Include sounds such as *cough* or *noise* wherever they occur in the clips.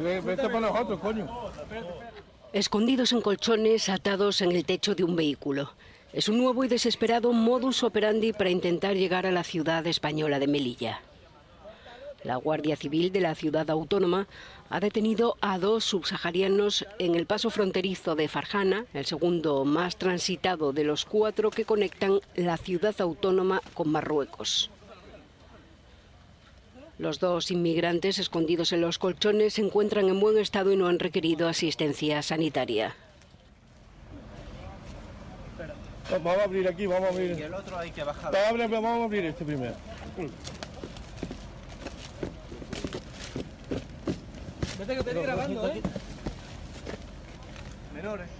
Vete para nosotros, coño. Escondidos en colchones atados en el techo de un vehículo. Es un nuevo y desesperado modus operandi para intentar llegar a la ciudad española de Melilla. La Guardia Civil de la ciudad autónoma ha detenido a dos subsaharianos en el paso fronterizo de Farjana, el segundo más transitado de los cuatro que conectan la ciudad autónoma con Marruecos. Los dos inmigrantes escondidos en los colchones se encuentran en buen estado y no han requerido asistencia sanitaria. Vamos a abrir aquí, vamos a abrir. Y el otro hay que bajar. Vamos a abrir, vamos a abrir este primero. Vete que te estoy grabando, ¿eh? Menores.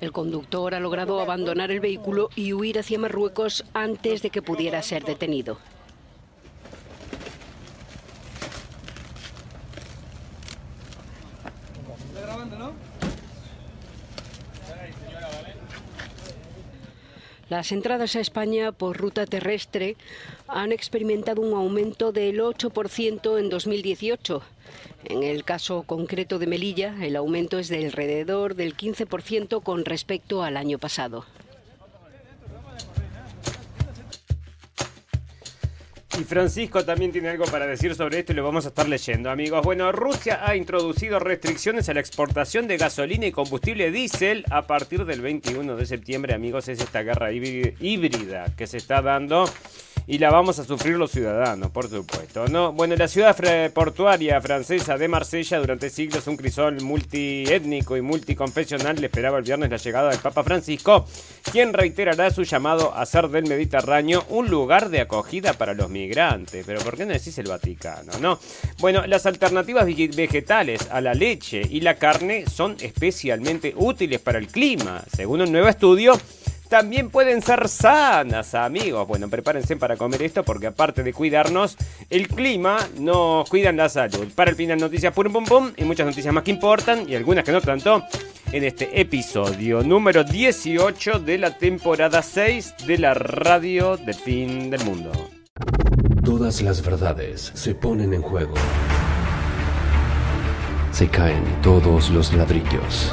El conductor ha logrado abandonar el vehículo y huir hacia Marruecos antes de que pudiera ser detenido. Las entradas a España por ruta terrestre han experimentado un aumento del 8% en 2018. En el caso concreto de Melilla, el aumento es de alrededor del 15% con respecto al año pasado. Y Francisco también tiene algo para decir sobre esto y lo vamos a estar leyendo, amigos. Bueno, Rusia ha introducido restricciones a la exportación de gasolina y combustible diésel a partir del 21 de septiembre, amigos. Es esta guerra híbri- híbrida que se está dando y la vamos a sufrir los ciudadanos, por supuesto. ¿no? Bueno, la ciudad portuaria francesa de Marsella durante siglos un crisol multiétnico y multiconfesional le esperaba el viernes la llegada del Papa Francisco, quien reiterará su llamado a hacer del Mediterráneo un lugar de acogida para los migrantes. Pero ¿por qué no decís el Vaticano, no? Bueno, las alternativas vege- vegetales a la leche y la carne son especialmente útiles para el clima, según un nuevo estudio también pueden ser sanas, amigos. Bueno, prepárense para comer esto porque aparte de cuidarnos, el clima nos cuidan la salud. Para el final, noticias pum pum pum y muchas noticias más que importan y algunas que no tanto en este episodio número 18 de la temporada 6 de la radio del fin del mundo. Todas las verdades se ponen en juego. Se caen todos los ladrillos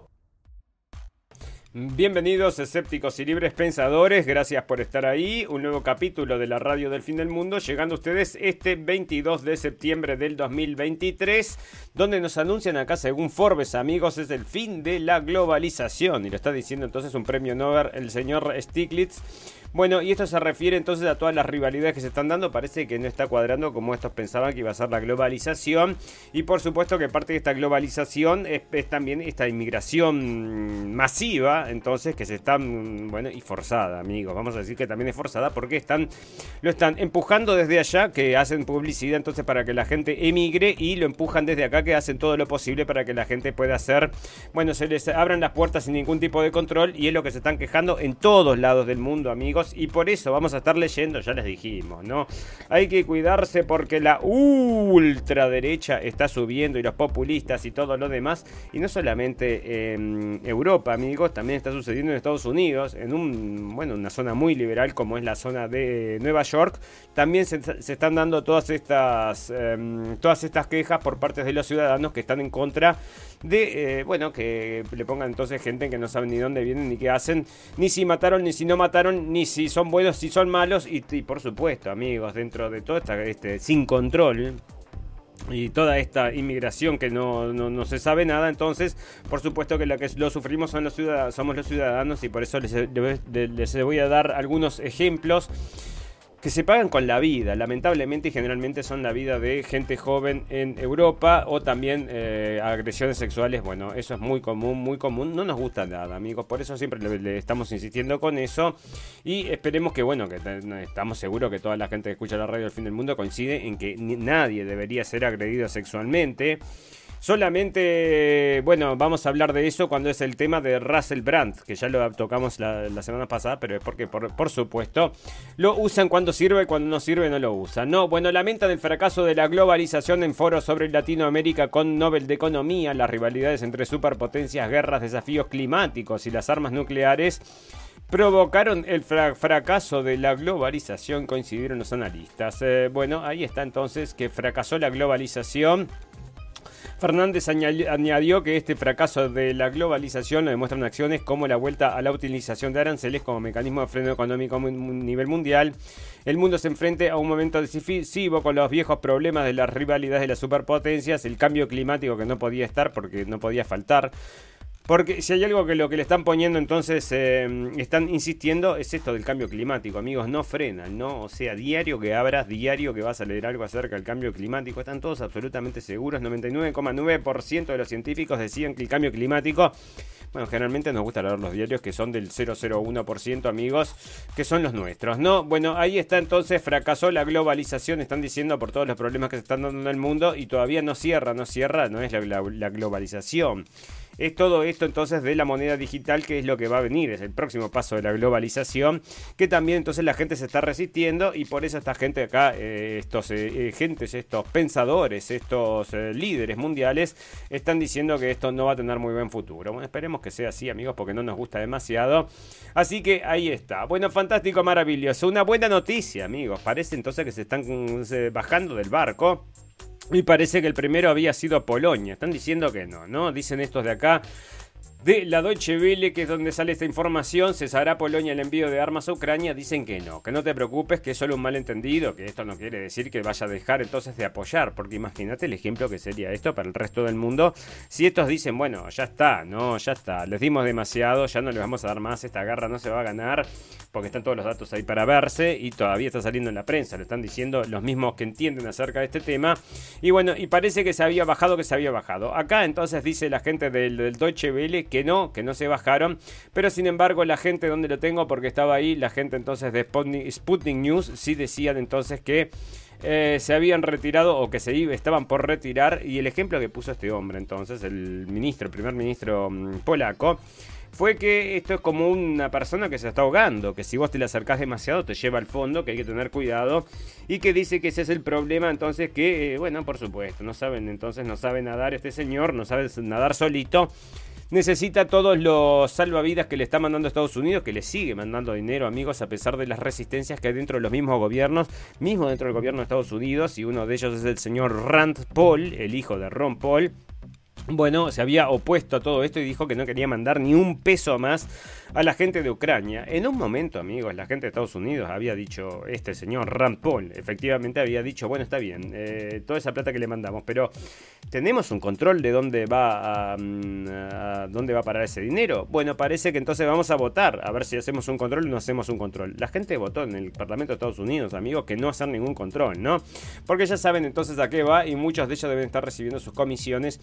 Bienvenidos escépticos y libres pensadores, gracias por estar ahí. Un nuevo capítulo de la radio del fin del mundo, llegando a ustedes este 22 de septiembre del 2023, donde nos anuncian acá, según Forbes, amigos, es el fin de la globalización. Y lo está diciendo entonces un premio Nobel, el señor Stiglitz. Bueno, y esto se refiere entonces a todas las rivalidades que se están dando. Parece que no está cuadrando como estos pensaban que iba a ser la globalización. Y por supuesto que parte de esta globalización es, también esta inmigración masiva, entonces que se están, bueno, y forzada, amigos. Vamos a decir que también es forzada porque están, lo están empujando desde allá, que hacen publicidad entonces para que la gente emigre y lo empujan desde acá, que hacen todo lo posible para que la gente pueda hacer, bueno, se les abran las puertas sin ningún tipo de control y es lo que se están quejando en todos lados del mundo, amigos. Y por eso vamos a estar leyendo, ya les dijimos, ¿no? Hay que cuidarse porque la ultraderecha está subiendo y los populistas y todo lo demás. Y no solamente en Europa, amigos, también está sucediendo en Estados Unidos, en un, bueno, una zona muy liberal como es la zona de Nueva York. También se, están dando todas estas, em, todas estas quejas por parte de los ciudadanos que están en contra de, eh, bueno, que le pongan entonces gente que no sabe ni dónde vienen ni qué hacen, ni si mataron, ni si no mataron, ni si son buenos, si son malos. Y, por supuesto, amigos, dentro de todo esta, este, sin control y toda esta inmigración que no, no, no se sabe nada, entonces por supuesto que lo que lo sufrimos son los ciudadanos, somos los ciudadanos y por eso les, les voy a dar algunos ejemplos que se pagan con la vida, lamentablemente y generalmente son la vida de gente joven en Europa o también eh, agresiones sexuales, bueno, eso es muy común, muy común, no nos gusta nada, amigos, por eso siempre le, estamos insistiendo con eso. Y esperemos que, bueno, que estamos seguros que toda la gente que escucha la radio del fin del mundo coincide en que ni, nadie debería ser agredido sexualmente. Solamente, bueno, vamos a hablar de eso cuando es el tema de Russell Brand, que ya lo tocamos la, la semana pasada, pero es porque, por, supuesto, lo usan cuando sirve, cuando no sirve no lo usan. No, bueno, lamentan el fracaso de la globalización en foros sobre Latinoamérica con Nobel de Economía, las rivalidades entre superpotencias, guerras, desafíos climáticos y las armas nucleares provocaron el fra- fracaso de la globalización, coincidieron los analistas. Eh, bueno, ahí está entonces que fracasó la globalización. Fernández añadi- añadió que este fracaso de la globalización lo demuestran acciones como la vuelta a la utilización de aranceles como mecanismo de freno económico a nivel mundial. El mundo se enfrenta a un momento decisivo con los viejos problemas de las rivalidades de las superpotencias, el cambio climático que no podía estar porque no podía faltar. Porque si hay algo que lo que le están poniendo entonces eh, están insistiendo es esto del cambio climático, amigos, no frenan, ¿no? O sea, diario que abras, diario que vas a leer algo acerca del cambio climático, están todos absolutamente seguros, 99,9% de los científicos decían que el cambio climático, bueno, generalmente nos gusta leer los diarios que son del 0,01%, amigos, que son los nuestros, ¿no? Bueno, ahí está entonces, fracasó la globalización, están diciendo por todos los problemas que se están dando en el mundo y todavía no cierra, no cierra, no es la globalización. Es todo esto entonces de la moneda digital que es lo que va a venir, es el próximo paso de la globalización, que también entonces la gente se está resistiendo y por eso esta gente acá, eh, estos eh, eh, gentes, estos pensadores, estos líderes mundiales, están diciendo que esto no va a tener muy buen futuro. Bueno, esperemos que sea así amigos porque no nos gusta demasiado. Así que ahí está. Bueno, fantástico, maravilloso. Una buena noticia amigos. Parece entonces que se están mm, bajando del barco. Y parece que el primero había sido Polonia. Están diciendo que no, ¿no? Dicen estos de acá. De la Deutsche Welle, que es donde sale esta información, cesará Polonia el envío de armas a Ucrania. Dicen que no, que no te preocupes, que es solo un malentendido, que esto no quiere decir que vaya a dejar entonces de apoyar, porque imagínate el ejemplo que sería esto para el resto del mundo. Si estos dicen, bueno, ya está, no, ya está, les dimos demasiado, ya no les vamos a dar más, esta guerra no se va a ganar, porque están todos los datos ahí para verse y todavía está saliendo en la prensa, lo están diciendo los mismos que entienden acerca de este tema. Y bueno, y parece que se había bajado, que se había bajado. Acá entonces dice la gente del, del Deutsche Welle que no, que no se bajaron, pero sin embargo la gente donde lo tengo, porque estaba ahí, la gente entonces de Sputnik, News, sí decían entonces que eh, se habían retirado o que se iba- estaban por retirar. Y el ejemplo que puso este hombre entonces, el ministro, el primer ministro mm, polaco, fue que esto es como una persona que se está ahogando, que si vos te le acercás demasiado te lleva al fondo, que hay que tener cuidado. Y que dice que ese es el problema, entonces que, eh, bueno, por supuesto, no saben, entonces no sabe nadar este señor, no sabe nadar solito. Necesita todos los salvavidas que le está mandando Estados Unidos, que le sigue mandando dinero, amigos, a pesar de las resistencias que hay dentro de los mismos gobiernos, mismo dentro del gobierno de Estados Unidos, y uno de ellos es el señor Rand Paul, el hijo de Ron Paul, bueno, se había opuesto a todo esto y dijo que no quería mandar ni un peso más a la gente de Ucrania. En un momento, amigos, la gente de Estados Unidos había dicho, este señor Rand Paul, efectivamente había dicho, bueno, está bien, eh, toda esa plata que le mandamos, pero ¿tenemos un control de dónde va a, mm, a dónde va a parar ese dinero? Bueno, parece que entonces vamos a votar, a ver si hacemos un control o no hacemos un control. La gente votó en el Parlamento de Estados Unidos, amigos, que no hacer ningún control, ¿no? Porque ya saben entonces a qué va y muchos de ellos deben estar recibiendo sus comisiones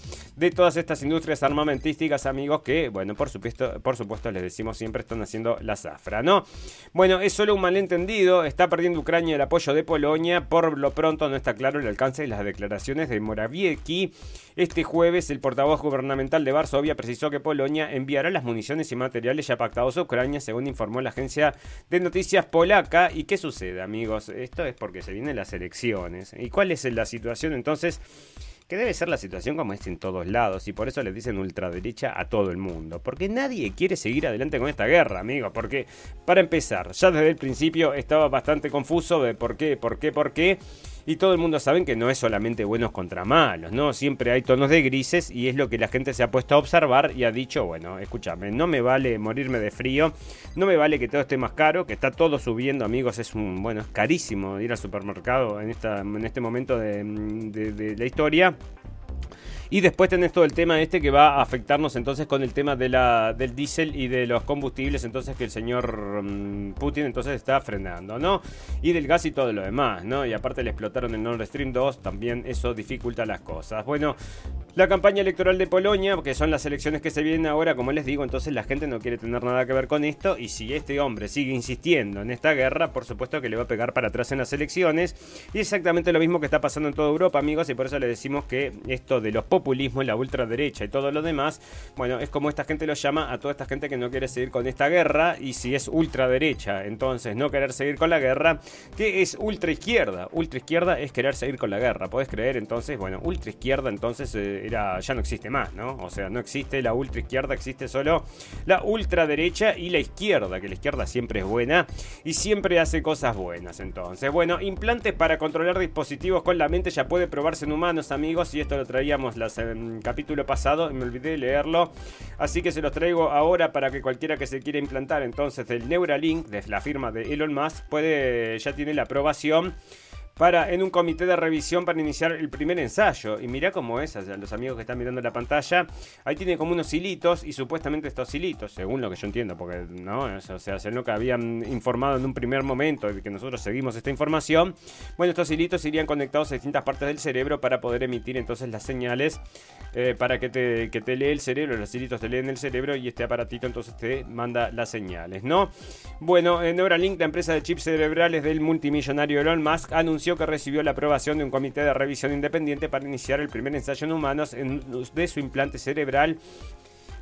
todas estas industrias armamentísticas, amigos, que, bueno, por supuesto, por supuesto les decimos siempre están haciendo la zafra, ¿no? Bueno, es solo un malentendido, está perdiendo Ucrania el apoyo de Polonia, por lo pronto no está claro el alcance de las declaraciones de Morawiecki. Este jueves el portavoz gubernamental de Varsovia precisó que Polonia enviará las municiones y materiales ya pactados a Ucrania, según informó la agencia de noticias polaca. ¿Y qué sucede, amigos? Esto es porque se vienen las elecciones. ¿Y cuál es la situación entonces? Que debe ser la situación como es en todos lados y por eso les dicen ultraderecha a todo el mundo, porque nadie quiere seguir adelante con esta guerra, amigos, porque para empezar, ya desde el principio estaba bastante confuso de por qué, por qué, por qué, y todo el mundo sabe que no es solamente buenos contra malos, ¿no? Siempre hay tonos de grises y es lo que la gente se ha puesto a observar y ha dicho, bueno, escúchame, no me vale morirme de frío, no me vale que todo esté más caro, que está todo subiendo, amigos, es un, bueno, es carísimo ir al supermercado en, esta, en este momento de, la historia. Y después tenés todo el tema este que va a afectarnos entonces con el tema de la, del diésel y de los combustibles, entonces que el señor mm, Putin entonces está frenando, ¿no? Y del gas y todo lo demás, ¿no? Y aparte le explotaron el Nord Stream 2, también eso dificulta las cosas. Bueno, La campaña electoral de Polonia, que son las elecciones que se vienen ahora, como les digo, entonces la gente no quiere tener nada que ver con esto y si este hombre sigue insistiendo en esta guerra, por supuesto que le va a pegar para atrás en las elecciones y exactamente lo mismo que está pasando en toda Europa, amigos, y por eso le decimos que esto de los populismos, la ultraderecha y todo lo demás, bueno, es como esta gente lo llama a toda esta gente que no quiere seguir con esta guerra y si es ultraderecha, entonces no querer seguir con la guerra, ¿qué es ultraizquierda? Ultraizquierda es querer seguir con la guerra, ¿puedes creer? Entonces, bueno, ultraizquierda entonces eh, era, ya no existe más, ¿no? O sea, no existe la ultraizquierda, existe solo la ultraderecha y la izquierda, que la izquierda siempre es buena y siempre hace cosas buenas. Entonces, bueno, implantes para controlar dispositivos con la mente ya puede probarse en humanos, amigos, y esto lo traíamos en el capítulo pasado me olvidé de leerlo, así que se los traigo ahora para que cualquiera que se quiera implantar entonces el Neuralink de la firma de Elon Musk puede ya tiene la aprobación para en un comité de revisión para iniciar el primer ensayo. Y mira cómo es, los amigos que están mirando la pantalla, ahí tiene como unos hilitos y supuestamente estos hilitos, según lo que yo entiendo, porque no, o sea, es lo que habían informado en un primer momento de que nosotros seguimos esta información. Bueno, estos hilitos irían conectados a distintas partes del cerebro para poder emitir entonces las señales eh, para que te, que te lee el cerebro, los hilitos te leen el cerebro y este aparatito entonces te manda las señales, ¿no? Bueno, en Neuralink, la empresa de chips cerebrales del multimillonario Elon Musk, anunció que recibió la aprobación de un comité de revisión independiente para iniciar el primer ensayo en humanos de su implante cerebral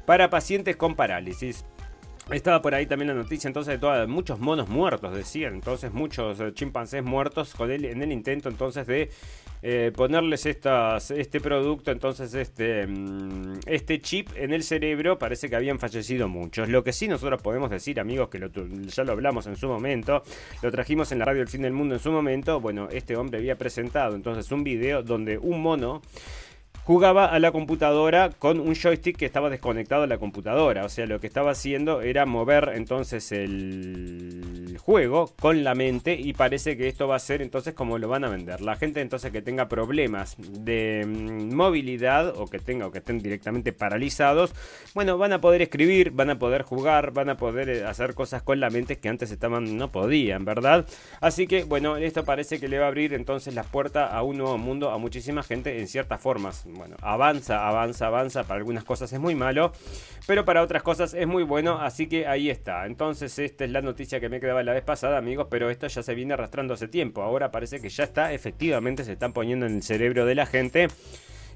para pacientes con parálisis. Estaba por ahí también la noticia entonces de todos muchos monos muertos, decían, entonces muchos eh, chimpancés muertos en el intento entonces de eh, ponerles estas, este producto, entonces este, mm, este chip en el cerebro, parece que habían fallecido muchos. Lo que sí nosotros podemos decir, amigos, que ya lo hablamos en su momento, lo trajimos en la radio El Fin del Mundo en su momento, bueno, este hombre había presentado entonces un video donde un mono jugaba a la computadora con un joystick que estaba desconectado a la computadora. O sea, lo que estaba haciendo era mover entonces el juego con la mente y parece que esto va a ser entonces como lo van a vender. La gente entonces que tenga problemas de mm, movilidad o que tenga o que estén directamente paralizados, bueno, van a poder escribir, van a poder jugar, van a poder eh, hacer cosas con la mente que antes estaban no podían, ¿verdad? Así que bueno, esto parece que le va a abrir entonces las puertas a un nuevo mundo a muchísima gente en ciertas formas bueno, avanza, avanza, avanza. Para algunas cosas es muy malo, pero para otras cosas es muy bueno. Así que ahí está. Entonces, esta es la noticia que me quedaba la vez pasada, amigos. Pero esto ya se viene arrastrando hace tiempo. Ahora parece que ya está, efectivamente, se están poniendo en el cerebro de la gente.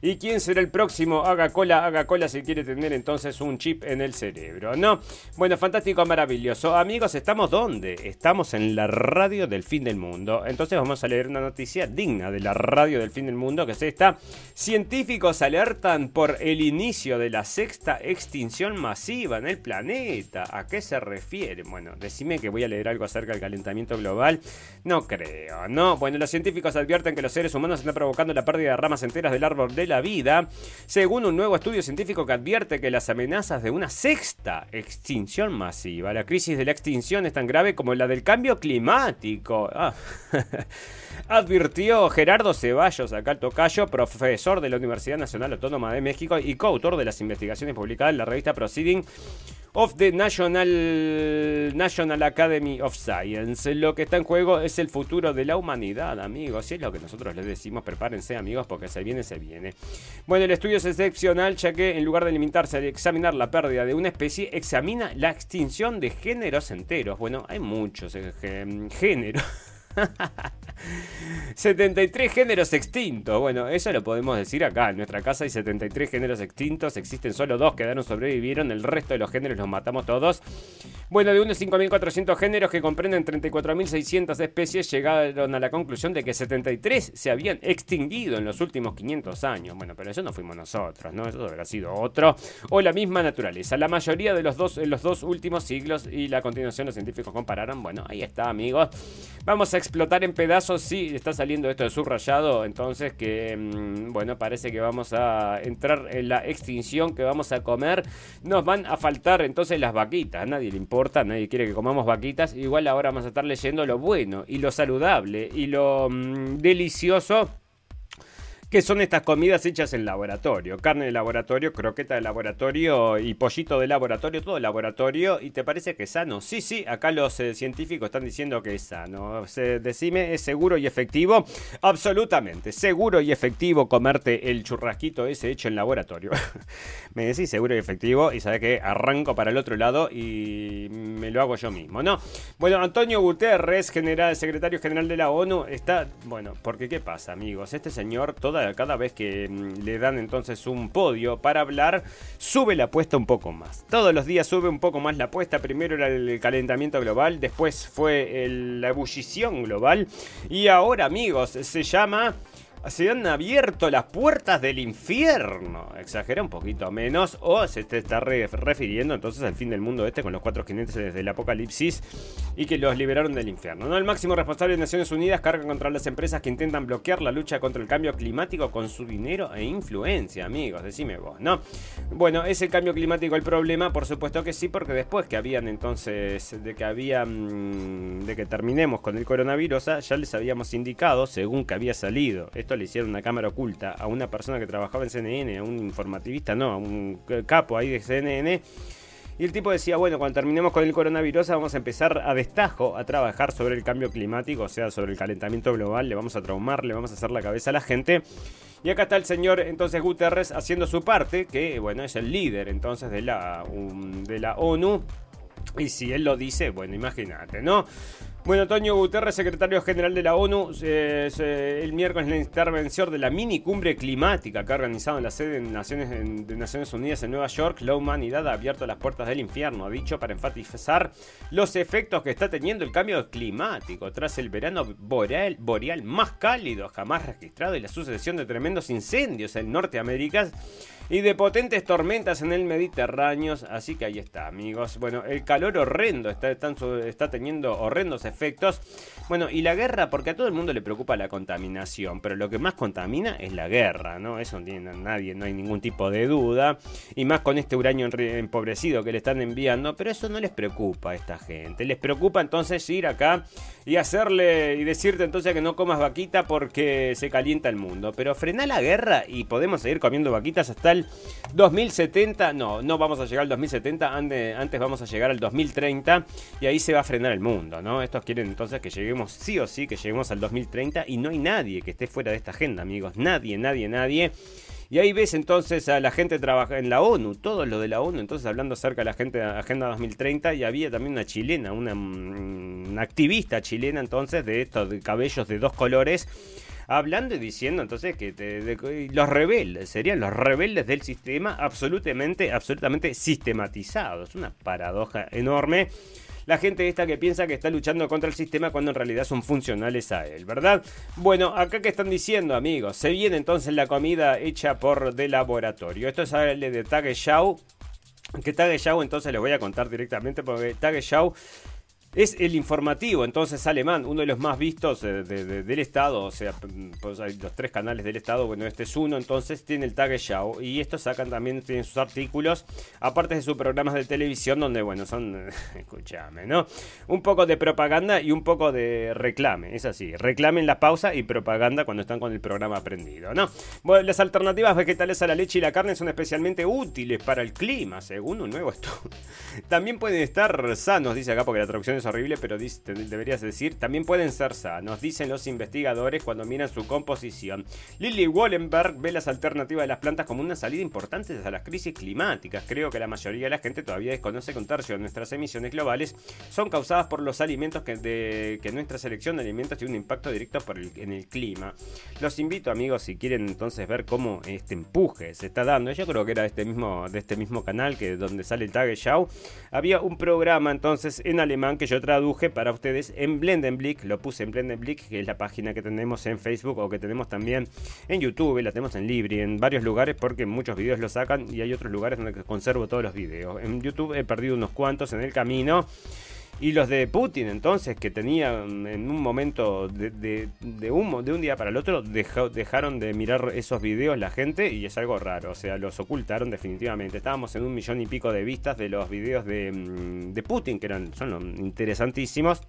¿Y quién será el próximo? Haga cola, haga cola si quiere tener entonces un chip en el cerebro, ¿no? Bueno, fantástico, maravilloso. Amigos, ¿estamos dónde? Estamos en la radio del fin del mundo. Entonces vamos a leer una noticia digna de la radio del fin del mundo, que es esta. Científicos alertan por el inicio de la sexta extinción masiva en el planeta. ¿A qué se refiere? Bueno, decime que voy a leer algo acerca del calentamiento global. No creo, ¿no? Bueno, los científicos advierten que los seres humanos están provocando la pérdida de ramas enteras del árbol del la vida, según un nuevo estudio científico que advierte que las amenazas de una sexta extinción masiva, la crisis de la extinción es tan grave como la del cambio climático. Ah. *laughs* Advirtió Gerardo Ceballos, acá el tocayo, profesor de la Universidad Nacional Autónoma de México y coautor de las investigaciones publicadas en la revista Proceeding of the National, National Academy of Science. Lo que está en juego es el futuro de la humanidad, amigos. Y es lo que nosotros les decimos, prepárense, amigos, porque se viene, se viene. Bueno, el estudio es excepcional, ya que en lugar de limitarse a examinar la pérdida de una especie, examina la extinción de géneros enteros. Bueno, hay muchos eh, géneros. *laughs* 73 géneros extintos. Bueno, eso lo podemos decir acá. En nuestra casa hay 73 géneros extintos. Existen solo dos que sobrevivieron. El resto de los géneros los matamos todos. Bueno, de unos 5.400 géneros que comprenden 34.600 especies, llegaron a la conclusión de que 73 se habían extinguido en los últimos 500 años. Bueno, pero eso no fuimos nosotros, ¿no? Eso habrá sido otro. O la misma naturaleza. La mayoría de los dos, en los dos últimos siglos y la continuación los científicos compararon. Bueno, ahí está, amigos. Vamos a explotar en pedazos. Sí, está saliendo esto de subrayado. Entonces que, mm, bueno, parece que vamos a entrar en la extinción que vamos a comer. Nos van a faltar entonces las vaquitas. Nadie le importa, nadie quiere que comamos vaquitas. Igual ahora vamos a estar leyendo lo bueno y lo saludable y lo mm, delicioso ¿Qué son estas comidas hechas en laboratorio? Carne de laboratorio, croqueta de laboratorio y pollito de laboratorio, todo laboratorio. ¿Y te parece que es sano? Sí, sí, acá los eh, científicos están diciendo que es sano. Decime, ¿es seguro y efectivo? Absolutamente, seguro y efectivo comerte el churrasquito ese hecho en laboratorio. *laughs* me decís seguro y efectivo y sabes que arranco para el otro lado y me lo hago yo mismo, ¿no? Bueno, Antonio Guterres, general, secretario general de la ONU, está, bueno, porque ¿qué pasa, amigos? Este señor, toda, cada vez que mm, le dan entonces un podio para hablar, sube la apuesta un poco más. Todos los días sube un poco más la apuesta. Primero era el calentamiento global, después fue el- la ebullición global y ahora, amigos, se llama se han abierto las puertas del infierno. Exagera un poquito menos. O se te está re- refiriendo entonces al fin del mundo este con los cuatro jinetes del apocalipsis y que los liberaron del infierno. ¿no? El máximo responsable de Naciones Unidas carga contra las empresas que intentan bloquear la lucha contra el cambio climático con su dinero e influencia, amigos. Decime vos, ¿no? Bueno, ¿es el cambio climático el problema? Por supuesto que sí, porque después que habían entonces, de que habían, de que terminemos con el coronavirus, ah, ya les habíamos indicado, según que había salido, le hicieron una cámara oculta a una persona que trabajaba en CNN, a un informativista, no, a un capo ahí de CNN. Y el tipo decía, bueno, cuando terminemos con el coronavirus vamos a empezar a destajo a trabajar sobre el cambio climático, o sea, sobre el calentamiento global, le vamos a traumar, le vamos a hacer la cabeza a la gente. Y acá está el señor entonces Guterres haciendo su parte, que bueno, es el líder entonces de la, um, de la ONU. Y si él lo dice, bueno, imagínate, ¿no? Bueno, Antonio Guterres, secretario general de la ONU, eh, el miércoles la intervención de la mini cumbre climática que ha organizado en la sede de Naciones, en- de Naciones Unidas en Nueva York, la humanidad ha abierto las puertas del infierno, ha dicho, para enfatizar los efectos que está teniendo el cambio climático tras el verano boreal, boreal más cálido jamás registrado y la sucesión de tremendos incendios en Norteamérica y de potentes tormentas en el Mediterráneo. Así que ahí está, amigos. Bueno, el calor horrendo está, está teniendo horrendos efectos. Bueno, y la guerra, porque a todo el mundo le preocupa la contaminación, pero lo que más contamina es la guerra, ¿no? Eso no tiene nadie, no hay ningún tipo de duda. Y más con este uranio empobrecido que le están enviando, pero eso no les preocupa a esta gente. Les preocupa entonces ir acá y hacerle y decirte entonces que no comas vaquita porque se calienta el mundo. Pero frena la guerra y podemos seguir comiendo vaquitas hasta el 2070. No, no vamos a llegar al 2070, ande- antes vamos a llegar al 2030 y ahí se va a frenar el mundo, ¿no? Estos quieren entonces que lleguemos sí o sí, que lleguemos al 2030 y no hay nadie que esté fuera de esta agenda, amigos. Nadie, nadie, nadie. Y ahí ves entonces a la gente trabaja en la ONU, todo lo de la ONU, entonces hablando acerca de la gente Agenda 2030 y había también una chilena, una, mm, una activista chilena entonces de estos cabellos de dos colores hablando y diciendo entonces que los rebeldes serían los rebeldes del sistema absolutamente absolutamente sistematizados, una paradoja enorme. La gente esta que piensa que está luchando contra el sistema cuando en realidad son funcionales a él, ¿verdad? Bueno, acá que están diciendo, amigos, se viene entonces la comida hecha por de laboratorio. Esto sale de Tagesschau. Que Tagesschau entonces les voy a contar directamente porque Tagesschau es el informativo, entonces alemán, uno de los más vistos eh, de- de- del Estado, o sea, pues hay los tres canales del Estado, bueno, este es uno, entonces tiene el Tagesschau y estos sacan también, tienen sus artículos, aparte de sus programas de televisión, donde, bueno, son, *laughs* escúchame, ¿no? Un poco de propaganda y un poco de reclame, es así, reclame en la pausa y propaganda cuando están con el programa prendido, ¿no? Bueno, las alternativas vegetales a la leche y la carne son especialmente útiles para el clima, según un nuevo estudio. *laughs* También pueden estar sanos, dice acá, porque la traducción es horrible, pero deberías decir, también pueden ser sanos, dicen los investigadores cuando miran su composición. Lily Wallenberg ve las alternativas de las plantas como una salida importante a las crisis climáticas. Creo que la mayoría de la gente todavía desconoce que un tercio de nuestras emisiones globales son causadas por los alimentos que, de, que nuestra selección de alimentos tiene un impacto directo en el clima. Los invito, amigos, si quieren entonces ver cómo este empuje se está dando. Yo creo que era de este mismo, de este mismo canal que donde sale el Tagesschau. Había un programa entonces en alemán que yo traduje para ustedes en Blendenblick. Lo puse en Blendenblick, que es la página que tenemos en Facebook o que tenemos también en YouTube. La tenemos en Libri, en varios lugares porque muchos videos lo sacan y hay otros lugares donde conservo todos los videos. En YouTube he perdido unos cuantos en el camino. Y los de Putin, entonces, que tenían en un momento de, de, de un, día para el otro, dejó- dejaron de mirar esos videos la gente y es algo raro. O sea, los ocultaron definitivamente. Estábamos en un millón y pico de vistas de los videos de, mm, de Putin, que eran, son interesantísimos.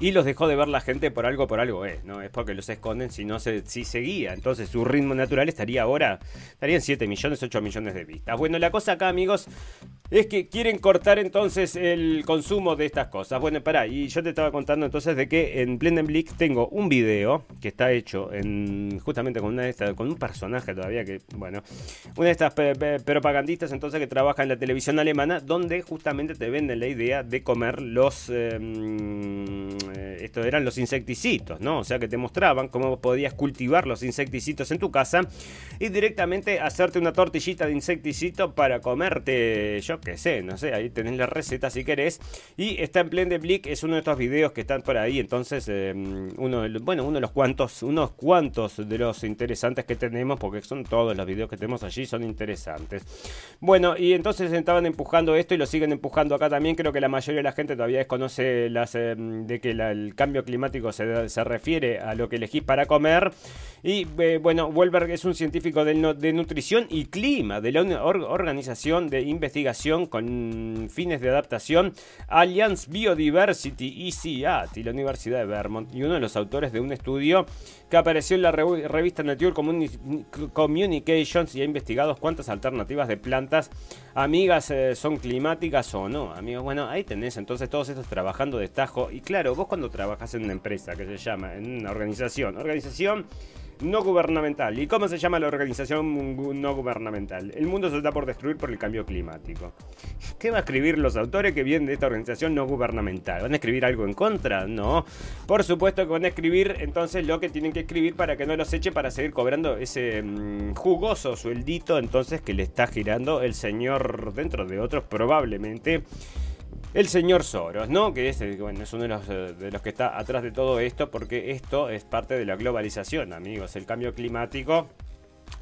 Y los dejó de ver la gente por algo, por algo es, ¿no? Es porque los esconden si no se, si seguía. Entonces su ritmo natural estaría ahora, estarían 7 millones, 8 millones de vistas. Bueno, la cosa acá, amigos, es que quieren cortar entonces el consumo de estas cosas. Bueno, pará, y yo te estaba contando entonces de que en Blendenblick tengo un video que está hecho en justamente con una de estas, con un personaje todavía que, bueno, una de estas propagandistas entonces que trabaja en la televisión alemana, donde justamente te venden la idea de comer los, eh, mm, eh, esto eran los insecticitos, ¿no? O sea que te mostraban cómo podías cultivar los insecticitos en tu casa y directamente hacerte una tortillita de insecticito para comerte, yo qué sé, no sé, ahí tenés la receta si querés. Y está en Plan de Blick, es uno de estos videos que están por ahí, entonces, eh, uno, de los- bueno, uno de los cuantos, unos cuantos de los interesantes que tenemos, porque son todos los videos que tenemos allí, son interesantes. Bueno, y entonces estaban empujando esto y lo siguen empujando acá también. Creo que la mayoría de la gente todavía desconoce las, eh, de que el cambio climático se, se refiere a lo que elegís para comer. Y eh, bueno, Wolberg es un científico de, nutrición y clima de la Organización de Investigación con fines de adaptación Alliance Biodiversity ECAT y la Universidad de Vermont y uno de los autores de un estudio que apareció en la revista Nature Communi- Communications y ha investigado cuántas alternativas de plantas amigas eh, son climáticas o no. Amigos, bueno, ahí tenés entonces todos estos trabajando de tajo. Y claro, vos cuando trabajas en una empresa que se llama, en una organización, organización no gubernamental. ¿Y cómo se llama la organización no gubernamental? El mundo se está por destruir por el cambio climático. ¿Qué va a escribir los autores que vienen de esta organización no gubernamental? ¿Van a escribir algo en contra? No. Por supuesto que van a escribir entonces lo que tienen que escribir para que no los eche para seguir cobrando ese mm, jugoso sueldito entonces que le está girando el señor, dentro de otros probablemente, el señor Soros, ¿no? Que es, eh, bueno, es uno de los, eh, de los que está atrás de todo esto, porque esto es parte de la globalización, amigos. El cambio climático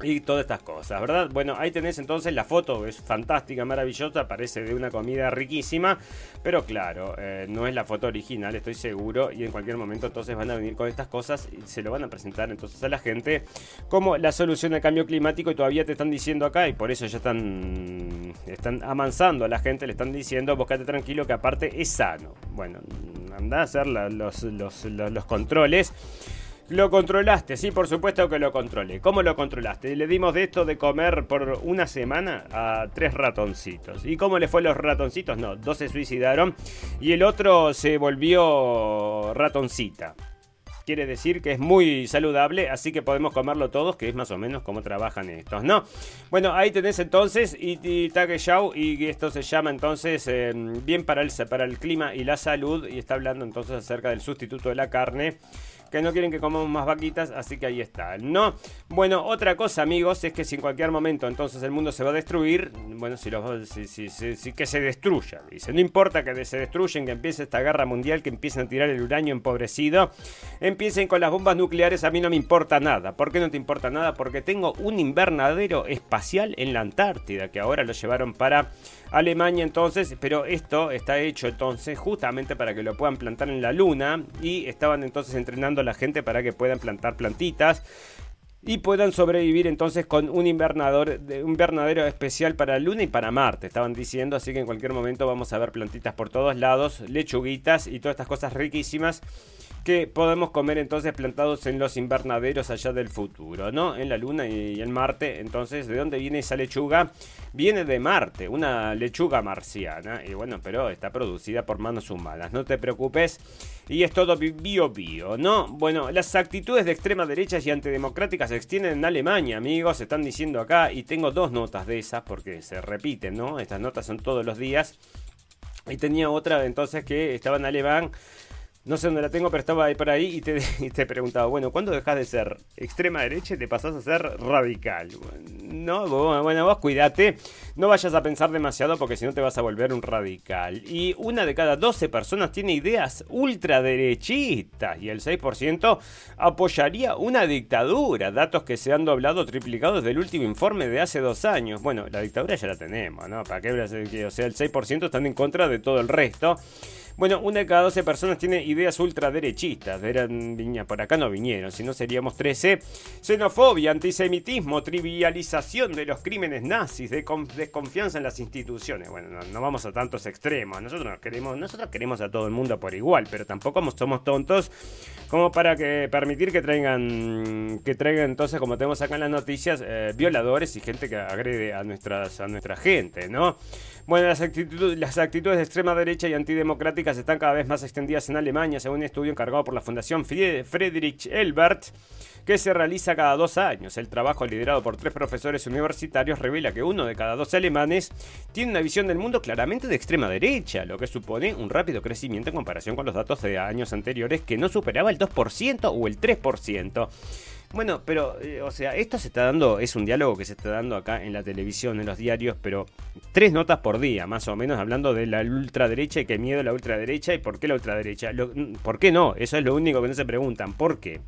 y todas estas cosas, ¿verdad? Bueno, ahí tenés entonces la foto, es fantástica, maravillosa, parece de una comida riquísima, pero claro, eh, no es la foto original, estoy seguro, y en cualquier momento entonces van a venir con estas cosas y se lo van a presentar entonces a la gente como la solución al cambio climático y todavía te están diciendo acá, y por eso ya están, están amansando a la gente, le están diciendo, búscate tranquilo que aparte es sano. Bueno, anda a hacer los, los, los controles. Lo controlaste, sí, por supuesto que lo controlé. ¿Cómo lo controlaste? Le dimos de esto de comer por una semana a tres ratoncitos. ¿Y cómo le fue a los ratoncitos? No, dos se suicidaron y el otro se volvió ratoncita. Quiere decir que es muy saludable, así que podemos comerlo todos, que es más o menos como trabajan estos, ¿no? Bueno, ahí tenés entonces y Tagesschau, y esto se llama entonces eh, bien para el, para el clima y la salud, y está hablando entonces acerca del sustituto de la carne que no quieren que comamos más vaquitas, así que ahí está, ¿no? Bueno, otra cosa, amigos, es que si en cualquier momento entonces el mundo se va a destruir, bueno, si, los, si, si, que se destruya, dice, no importa que se destruyen, que empiece esta guerra mundial, que empiecen a tirar el uranio empobrecido, empiecen con las bombas nucleares, a mí no me importa nada. ¿Por qué no te importa nada? Porque tengo un invernadero espacial en la Antártida, que ahora lo llevaron para Alemania entonces, pero esto está hecho entonces justamente para que lo puedan plantar en la luna y estaban entonces entrenando a la gente para que puedan plantar plantitas y puedan sobrevivir entonces con un invernador, un invernadero especial para la Luna y para Marte, estaban diciendo, así que en cualquier momento vamos a ver plantitas por todos lados, lechuguitas y todas estas cosas riquísimas que podemos comer entonces plantados en los invernaderos allá del futuro, ¿no? En la Luna y en Marte. Entonces, ¿de dónde viene esa lechuga? Viene de Marte, una lechuga marciana. Y bueno, pero está producida por manos humanas. No te preocupes. Y es todo bi- bio bio, ¿no? Bueno, las actitudes de extrema derecha y antidemocráticas se extienden en Alemania, amigos. Están diciendo acá. Y tengo dos notas de esas porque se repiten, ¿no? Estas notas son todos los días. Y tenía otra entonces que estaba en alemán. No sé dónde la tengo, pero estaba ahí por ahí y te, *laughs* y te preguntaba, bueno, ¿cuándo dejas de ser extrema derecha y te pasás a ser radical? No, vos- bueno, vos cuídate, no vayas a pensar demasiado porque si no te vas a volver un radical. Y una de cada 12 personas tiene ideas ultraderechistas y el 6% apoyaría una dictadura, datos que se han doblado o triplicado desde el último informe de hace dos años. Bueno, la dictadura ya la tenemos, ¿no? ¿Para qué? O sea, el 6% están en contra de todo el resto. Bueno, una de cada 12 personas tiene ideas ultraderechistas. Eran, viña, por acá no vinieron, si no seríamos 13. Xenofobia, antisemitismo, trivialización de los crímenes nazis, de desconfianza en las instituciones. Bueno, no, no, vamos a tantos extremos. Nosotros queremos, nosotros queremos a todo el mundo por igual, pero tampoco somos tontos como para que permitir que traigan, que traigan entonces, como tenemos acá en las noticias, eh, violadores y gente que agrede a nuestra gente, ¿no? Bueno, las, actitudes, las actitudes de extrema derecha y antidemocráticas están cada vez más extendidas en Alemania, según un estudio encargado por la Fundación Friedrich Elbert que se realiza cada dos años. El trabajo liderado por tres profesores universitarios revela que uno de cada dos alemanes tiene una visión del mundo claramente de extrema derecha, lo que supone un rápido crecimiento en comparación con los datos de años anteriores que no superaba el 2% o el 3%. Bueno, pero, eh, o sea, esto se está dando, es un diálogo que se está dando acá en la televisión, en los diarios, pero tres notas por día, más o menos, hablando de la ultraderecha y qué miedo la ultraderecha y por qué la ultraderecha. ¿Por qué no? Eso es lo único que no se preguntan. ¿Por qué?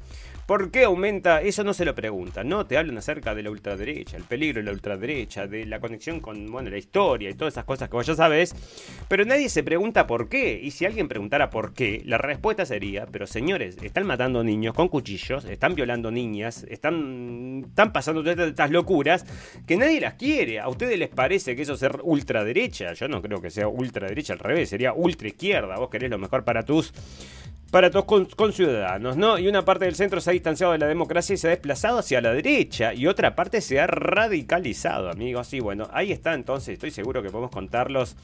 ¿Por qué aumenta? Eso no se lo preguntan, ¿no? Te hablan acerca de la ultraderecha, el peligro de la ultraderecha, de la conexión con, bueno, la historia y todas esas cosas que vos ya sabes, pero nadie se pregunta por qué. Y si alguien preguntara por qué, la respuesta sería, pero señores, están matando niños con cuchillos, están violando niñas, están, están pasando todas estas locuras que nadie las quiere. ¿A ustedes les parece que eso es ultraderecha? Yo no creo que sea ultraderecha, al revés, sería ultra izquierda. Vos querés lo mejor para tus para todos con, ciudadanos, ¿no? Y una parte del centro se ha distanciado de la democracia y se ha desplazado hacia la derecha, y otra parte se ha radicalizado, amigos. Y bueno, ahí está entonces, estoy seguro que podemos contarlos.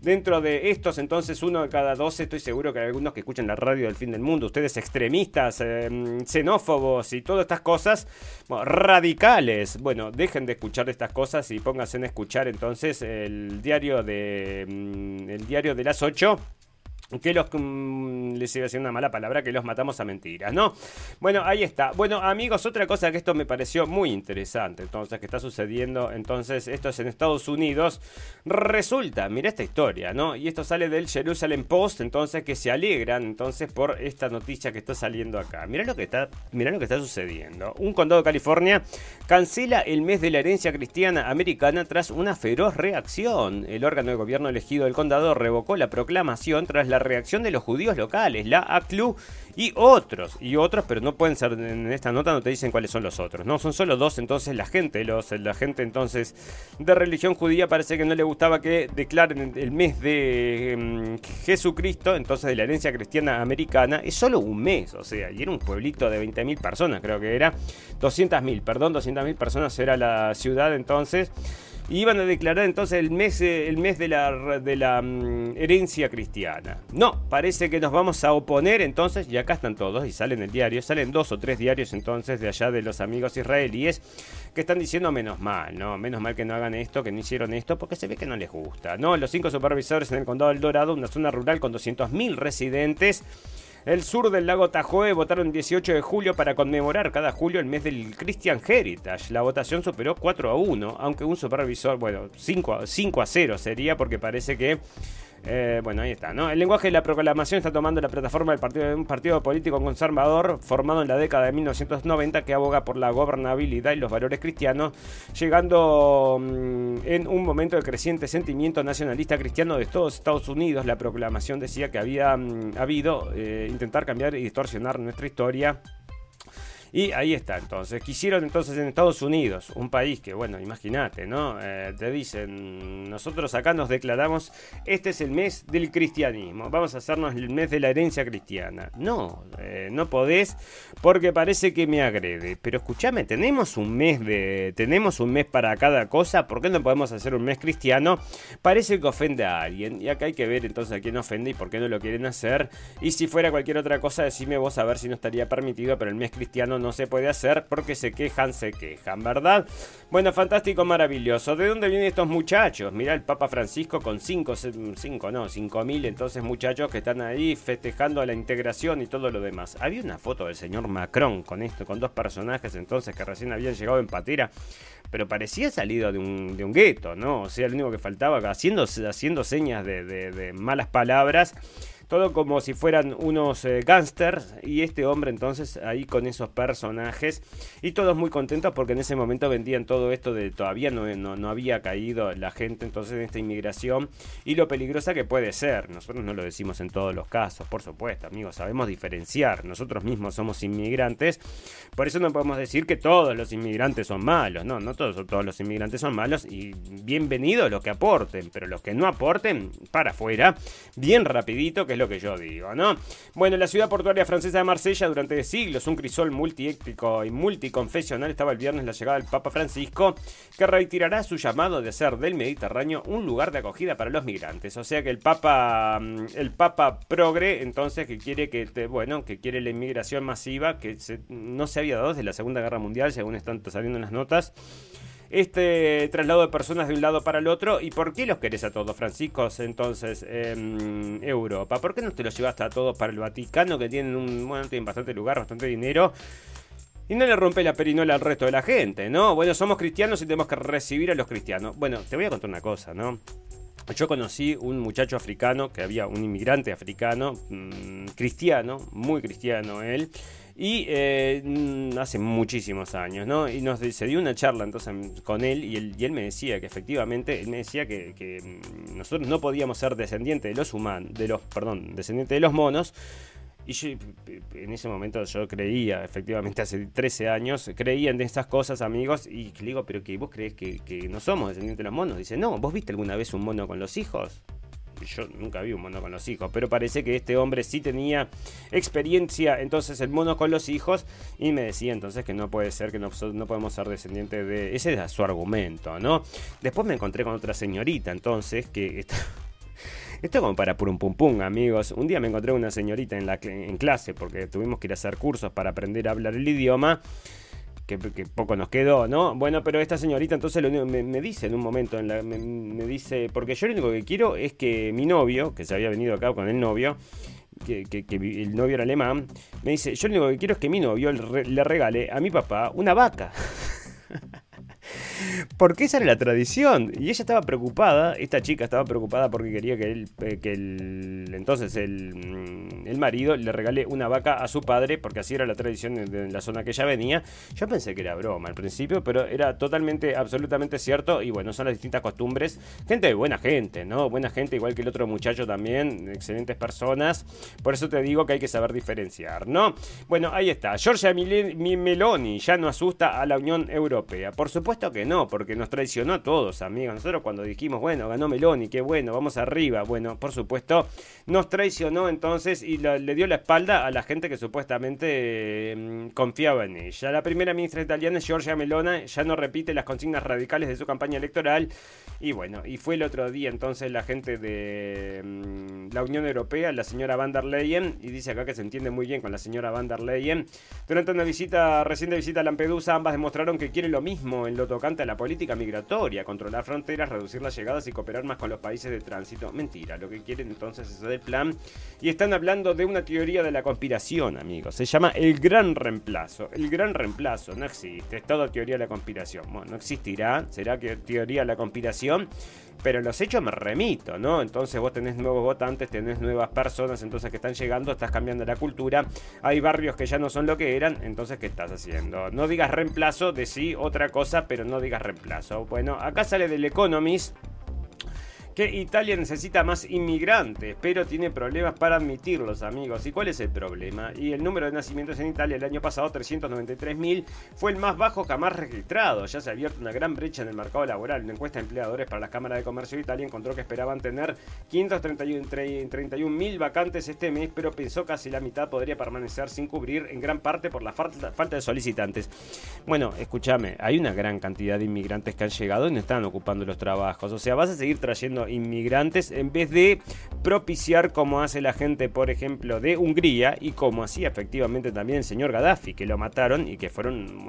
Dentro de estos, entonces, uno de cada doce, estoy seguro que hay algunos que escuchan la radio del fin del mundo, ustedes extremistas, em, xenófobos y todas estas cosas, radicales. Bueno, dejen de escuchar estas cosas y pónganse en escuchar entonces el diario de, mm, el diario de las 8 que los les iba a decir una mala palabra que los matamos a mentiras, ¿no? Bueno, ahí está. Bueno, amigos, otra cosa que esto me pareció muy interesante, entonces que está sucediendo, entonces esto es en Estados Unidos. Resulta, mira esta historia, ¿no? Y esto sale del Jerusalem Post, entonces que se alegran entonces por esta noticia que está saliendo acá. Mira lo que está, mira lo que está sucediendo. Un condado de California cancela el mes de la herencia cristiana americana tras una feroz reacción. El órgano de gobierno elegido del condado revocó la proclamación tras la reacción de los judíos locales, la ACLU y otros, y otros, pero no pueden ser, en esta nota no te dicen cuáles son los otros, no, son solo dos, entonces la gente, los, la gente entonces de religión judía parece que no le gustaba que declaren el mes de em, Jesucristo, entonces de la herencia cristiana americana, es solo un mes, o sea, y era un pueblito de 20.000 personas, creo que era, 200.000, perdón, 200.000 personas era la ciudad entonces, y iban a declarar entonces el mes, eh, el mes de la, de la mm, herencia cristiana. No, parece que nos vamos a oponer entonces, y acá están todos, y salen el diario, salen dos o tres diarios entonces de allá de los amigos israelíes que están diciendo menos mal, ¿no? Menos mal que no hagan esto, que no hicieron esto, porque se ve que no les gusta, ¿no? Los cinco supervisores en el condado del Dorado, una zona rural con 200.000 residentes, el sur del lago Tahoe votaron 18 de julio para conmemorar cada julio el mes del Christian Heritage. La votación superó 4 a 1, aunque un supervisor, bueno, 5 a, 5 a 0 sería porque parece que eh, bueno, ahí está, ¿no? El lenguaje de la proclamación está tomando la plataforma del partido, de un partido político conservador formado en la década de 1990 que aboga por la gobernabilidad y los valores cristianos, llegando mm, en un momento de creciente sentimiento nacionalista cristiano de todos Estados Unidos. La proclamación decía que había mm, habido eh, intentar cambiar y distorsionar nuestra historia y ahí está, entonces. Quisieron entonces en Estados Unidos, un país que, bueno, imagínate, ¿no? Eh, te dicen, nosotros acá nos declaramos, este es el mes del cristianismo, vamos a hacernos el mes de la herencia cristiana. No, eh, no podés porque parece que me agrede. Pero escúchame, tenemos un mes de, tenemos un mes para cada cosa, ¿por qué no podemos hacer un mes cristiano? Parece que ofende a alguien. Y acá hay que ver entonces a quién ofende y por qué no lo quieren hacer. Y si fuera cualquier otra cosa, decime vos a ver si no estaría permitido, pero el mes cristiano no se puede hacer porque se quejan, se quejan, ¿verdad? Bueno, fantástico, maravilloso. ¿De dónde vienen estos muchachos? Mira el Papa Francisco con 5, 5 no, 5 mil entonces muchachos que están ahí festejando la integración y todo lo demás. Había una foto del señor Macron con esto, con dos personajes entonces que recién habían llegado en patera pero parecía salido de un, de un gueto, ¿no? O sea, lo único que faltaba, haciendo, haciendo señas de, de malas palabras todo como si fueran unos eh, gángsters. Y este hombre entonces ahí con esos personajes. Y todos muy contentos porque en ese momento vendían todo esto de todavía no, no, no había caído la gente entonces en esta inmigración. Y lo peligrosa que puede ser. Nosotros no lo decimos en todos los casos, por supuesto, amigos, sabemos diferenciar. Nosotros mismos somos inmigrantes, por eso no podemos decir que todos los inmigrantes son malos, no, no todos, todos los inmigrantes son malos y bienvenidos los que aporten, pero los que no aporten, para afuera, bien rapidito, que lo que yo digo, ¿no? Bueno, la ciudad portuaria francesa de Marsella durante siglos, un crisol multiétnico y multiconfesional, estaba el viernes la llegada del Papa Francisco, que retirará su llamado de hacer del Mediterráneo un lugar de acogida para los migrantes. O sea que el Papa, mm, el Papa progre, entonces, que quiere que, te, bueno, que quiere la inmigración masiva, que se- no se había dado desde la Segunda Guerra Mundial, según están saliendo en las notas este traslado de personas de un lado para el otro. ¿Y por qué los querés a todos, Franciscos, entonces, en Europa? ¿Por qué no te los llevaste a todos para el Vaticano, que tienen un, bueno, tienen bastante lugar, bastante dinero? Y no le rompe la perinola al resto de la gente, ¿no? Bueno, somos cristianos y tenemos que recibir a los cristianos. Bueno, te voy a contar una cosa, ¿no? Yo conocí un muchacho africano, que había un inmigrante africano, mmm, cristiano, muy cristiano él, y eh, mm, hace muchísimos años, ¿no? Y nos se dio una charla entonces con él y, él me decía que efectivamente, él me decía que, mm, nosotros no podíamos ser descendientes de los humanos, de los, perdón, descendientes de los monos, y yo, en ese momento yo creía, efectivamente hace 13 años, creía en estas cosas, amigos, y le digo, pero que vos crees que no somos descendientes de los monos. Dice, no, ¿vos viste alguna vez un mono con los hijos? Yo nunca vi un mono con los hijos, pero parece que este hombre sí tenía experiencia, entonces el mono con los hijos, y me decía entonces que no puede ser, que no, no podemos ser descendientes de... Ese era su argumento, ¿no? Después me encontré con otra señorita, entonces, que... Está... *laughs* Esto es como para pum pum pum, amigos. Un día me encontré una señorita en, la, en clase porque tuvimos que ir a hacer cursos para aprender a hablar el idioma. Que, poco nos quedó, ¿no? Bueno, pero esta señorita entonces lo, me, me, dice en un momento, en la, me, me, dice, porque yo lo único que quiero es que mi novio, que se había venido acá con el novio, que, que, que el novio era alemán, me dice, yo lo único que quiero es que mi novio le, le regale a mi papá una vaca. *laughs* Porque esa era la tradición. Y ella estaba preocupada, esta chica estaba preocupada porque quería que él, eh, que el, entonces el, el, marido le regale una vaca a su padre, porque así era la tradición en, en, la zona que ella venía. Yo pensé que era broma al principio, pero era totalmente, absolutamente cierto. Y bueno, son las distintas costumbres. Gente de buena gente, ¿no? Buena gente, igual que el otro muchacho también, excelentes personas. Por eso te digo que hay que saber diferenciar, ¿no? Bueno, ahí está. Giorgia Meloni ya no asusta a la Unión Europea. Por supuesto que no, porque nos traicionó a todos, amigos. Nosotros cuando dijimos, bueno, ganó Meloni, qué bueno, vamos arriba. Bueno, por supuesto, nos traicionó entonces y le dio la espalda a la gente que supuestamente eh, confiaba en ella. La primera ministra italiana, Giorgia Meloni, ya no repite las consignas radicales de su campaña electoral. Y bueno, y fue el otro día entonces la gente de um, la Unión Europea, la señora van der Leyen, y dice acá que se entiende muy bien con la señora van der Leyen. Durante una visita, reciente visita a Lampedusa, ambas demostraron que quieren lo mismo en lo tocante a la política migratoria, controlar fronteras, reducir las llegadas y cooperar más con los países de tránsito. Mentira, lo que quieren entonces es el plan. Y están hablando de una teoría de la conspiración, amigos. Se llama el gran reemplazo. El gran reemplazo no existe, es toda teoría de la conspiración. Bueno, no existirá, será que teoría de la conspiración. Pero los hechos me remito, ¿no? Entonces vos tenés nuevos votantes, tenés nuevas personas, entonces que están llegando, estás cambiando la cultura. Hay barrios que ya no son lo que eran, entonces ¿qué estás haciendo? No digas reemplazo, de otra cosa, pero no digas reemplazo. Bueno, acá sale del Economist que Italia necesita más inmigrantes, pero tiene problemas para admitirlos, amigos. ¿Y cuál es el problema? Y el número de nacimientos en Italia el año pasado, 393.000, fue el más bajo jamás registrado. Ya se ha abierto una gran brecha en el mercado laboral. Una encuesta de empleadores para las cámaras de comercio de Italia encontró que esperaban tener 531.000 vacantes este mes, pero pensó casi la mitad podría permanecer sin cubrir, en gran parte por la falta de solicitantes. Bueno, escúchame, hay una gran cantidad de inmigrantes que han llegado y no están ocupando los trabajos. O sea, vas a seguir trayendo inmigrantes en vez de propiciar como hace la gente, por ejemplo, de Hungría y como hacía efectivamente también el señor Gaddafi, que lo mataron y que fueron...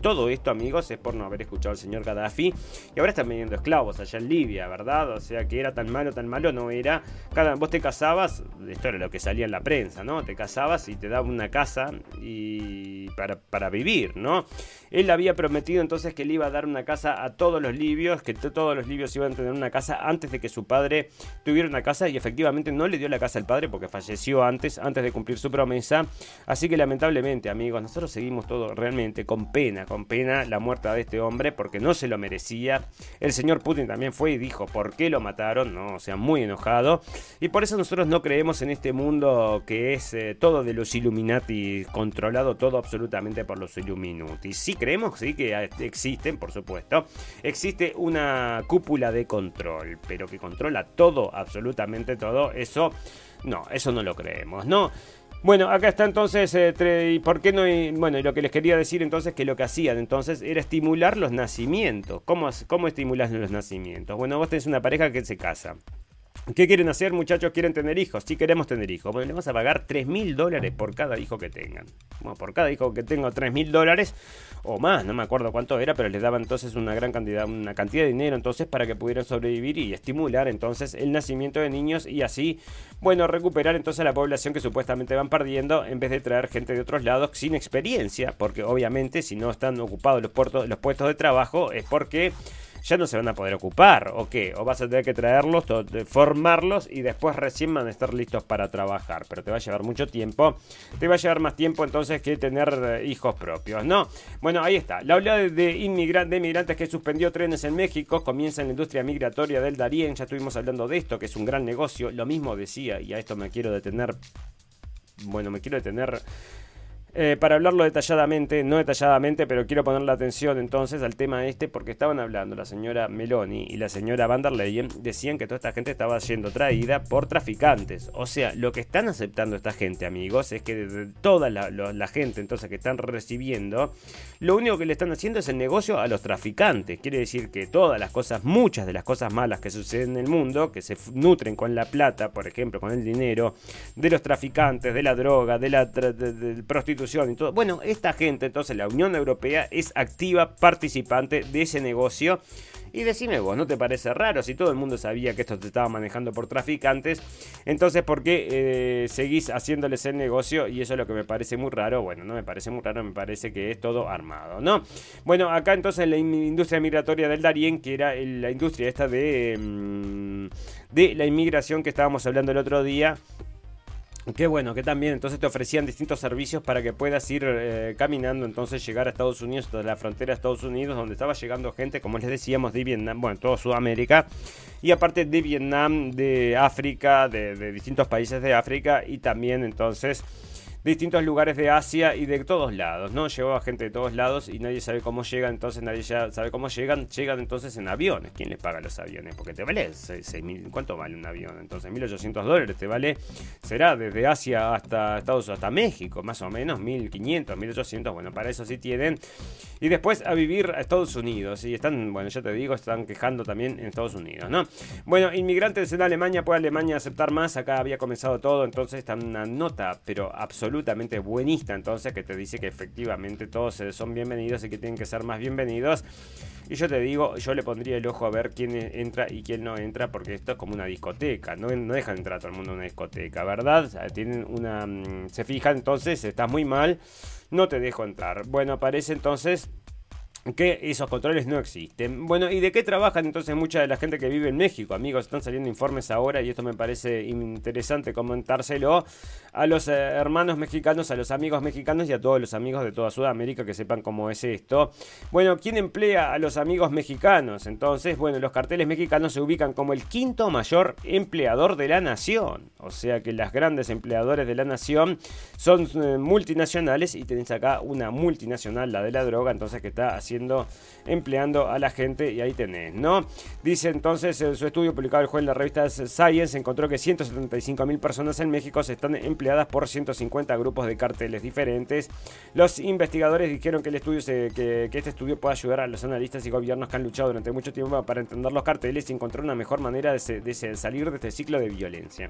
Todo esto, amigos, es por no haber escuchado al señor Gaddafi. Y ahora están vendiendo esclavos allá en Libia, ¿verdad? O sea, que era tan malo, tan malo, no era. Cada, vos te casabas, esto era lo que salía en la prensa, ¿no? Te casabas y te daban una casa y para, para vivir, ¿no? Él había prometido entonces que le iba a dar una casa a todos los libios, que todos los libios iban a tener una casa antes de que su padre tuviera una casa y efectivamente no le dio la casa al padre porque falleció antes, antes de cumplir su promesa. Así que lamentablemente, amigos, nosotros seguimos todo realmente con pena, con pena la muerte de este hombre porque no se lo merecía. El señor Putin también fue y dijo por qué lo mataron, ¿no? O sea, muy enojado. Y por eso nosotros no creemos en este mundo que es eh, todo de los Illuminati, controlado todo absolutamente por los Illuminati. Sí creemos, sí que existen, por supuesto. Existe una cúpula de control, pero que controla todo, absolutamente todo. Eso, no, eso no lo creemos, ¿no? Bueno, acá está entonces, eh, ¿y por qué no? y- bueno, lo que les quería decir entonces que lo que hacían entonces era estimular los nacimientos. ¿Cómo, cómo estimulas los nacimientos? Bueno, vos tenés una pareja que se casa. ¿Qué quieren hacer, muchachos? ¿Quieren tener hijos? Sí, queremos tener hijos. Bueno, le vas a pagar 3 mil dólares por cada hijo que tengan. Bueno, por cada hijo que tengo 3 mil dólares o más, no me acuerdo cuánto era, pero les daban entonces una gran cantidad, una cantidad de dinero entonces para que pudieran sobrevivir y estimular entonces el nacimiento de niños y así, bueno, recuperar entonces la población que supuestamente van perdiendo en vez de traer gente de otros lados sin experiencia, porque obviamente si no están ocupados los, puertos, los puestos de trabajo es porque ya no se van a poder ocupar, ¿o qué? O vas a tener que traerlos, formarlos y después recién van a estar listos para trabajar. Pero te va a llevar mucho tiempo. Te va a llevar más tiempo entonces que tener eh, hijos propios, ¿no? Bueno, ahí está. La oleada de inmigrantes que suspendió trenes en México comienza en la industria migratoria del Darién. Ya estuvimos hablando de esto, que es un gran negocio. Lo mismo decía, y a esto me quiero detener. Bueno, me quiero detener eh, para hablarlo detalladamente, no detalladamente, pero quiero poner la atención entonces al tema este porque estaban hablando la señora Meloni y la señora Van der Leyen, decían que toda esta gente estaba siendo traída por traficantes. O sea, lo que están aceptando esta gente, amigos, es que de toda la, gente entonces que están recibiendo, lo único que le están haciendo es el negocio a los traficantes. Quiere decir que todas las cosas, muchas de las cosas malas que suceden en el mundo, que se nutren con la plata, por ejemplo, con el dinero, de los traficantes, de la droga, de la prostitución Bueno, esta gente, entonces la Unión Europea es activa participante de ese negocio. Y decime vos, ¿no te parece raro? Si todo el mundo sabía que esto se estaba manejando por traficantes, entonces ¿por qué eh, seguís haciéndoles el negocio? Y eso es lo que me parece muy raro. Bueno, no me parece muy raro, me parece que es todo armado, ¿no? Bueno, acá entonces la in- industria migratoria del Darién, que era la industria esta de, mm, de la inmigración que estábamos hablando el otro día. Qué bueno, que también. Entonces te ofrecían distintos servicios para que puedas ir eh, caminando, entonces llegar a Estados Unidos, hasta la frontera de Estados Unidos, donde estaba llegando gente, como les decíamos, de Vietnam, bueno, toda Sudamérica, y aparte de Vietnam, de África, de, distintos países de África, y también entonces distintos lugares de Asia y de todos lados, ¿no? Llevaba gente de todos lados y nadie sabe cómo llegan, entonces nadie ya sabe cómo llegan, llegan entonces en aviones. ¿Quién les paga los aviones? Porque te vale 6.000, ¿cuánto vale un avión? Entonces 1.800 dólares te vale, será desde Asia hasta Estados hasta México, más o menos 1.500, 1.800, bueno, para eso sí tienen. Y después a vivir a Estados Unidos, y están, bueno, ya te digo, están quejando también en Estados Unidos, ¿no? Bueno, inmigrantes en Alemania, ¿puede Alemania aceptar más? Acá había comenzado todo, entonces está una nota, pero absolutamente buenista, entonces, que te dice que efectivamente todos son bienvenidos y que tienen que ser más bienvenidos. Y yo te digo, yo le pondría el ojo a ver quién entra y quién no entra, porque esto es como una discoteca, no, no dejan entrar a todo el mundo a una discoteca, ¿verdad? Tienen una... mm, Se fijan entonces, estás muy mal, no te dejo entrar. Bueno, aparece entonces que esos controles no existen. Bueno, ¿y de qué trabajan entonces mucha de la gente que vive en México? Amigos, están saliendo informes ahora y esto me parece interesante comentárselo a los eh, hermanos mexicanos, a los amigos mexicanos y a todos los amigos de toda Sudamérica que sepan cómo es esto. Bueno, ¿quién emplea a los amigos mexicanos? Entonces, bueno, los carteles mexicanos se ubican como el quinto mayor empleador de la nación. O sea que las grandes empleadores de la nación son eh, multinacionales y tenés acá una multinacional, la de la droga, entonces que está haciendo, empleando a la gente y ahí tenés, ¿no? Dice entonces en su estudio publicado el jueves en la revista Science, encontró que 175 mil personas en México se están empleadas por 150 grupos de carteles diferentes. Los investigadores dijeron que el estudio que, este estudio puede ayudar a los analistas y gobiernos que han luchado durante mucho tiempo para entender los carteles y encontrar una mejor manera de, salir de este ciclo de violencia.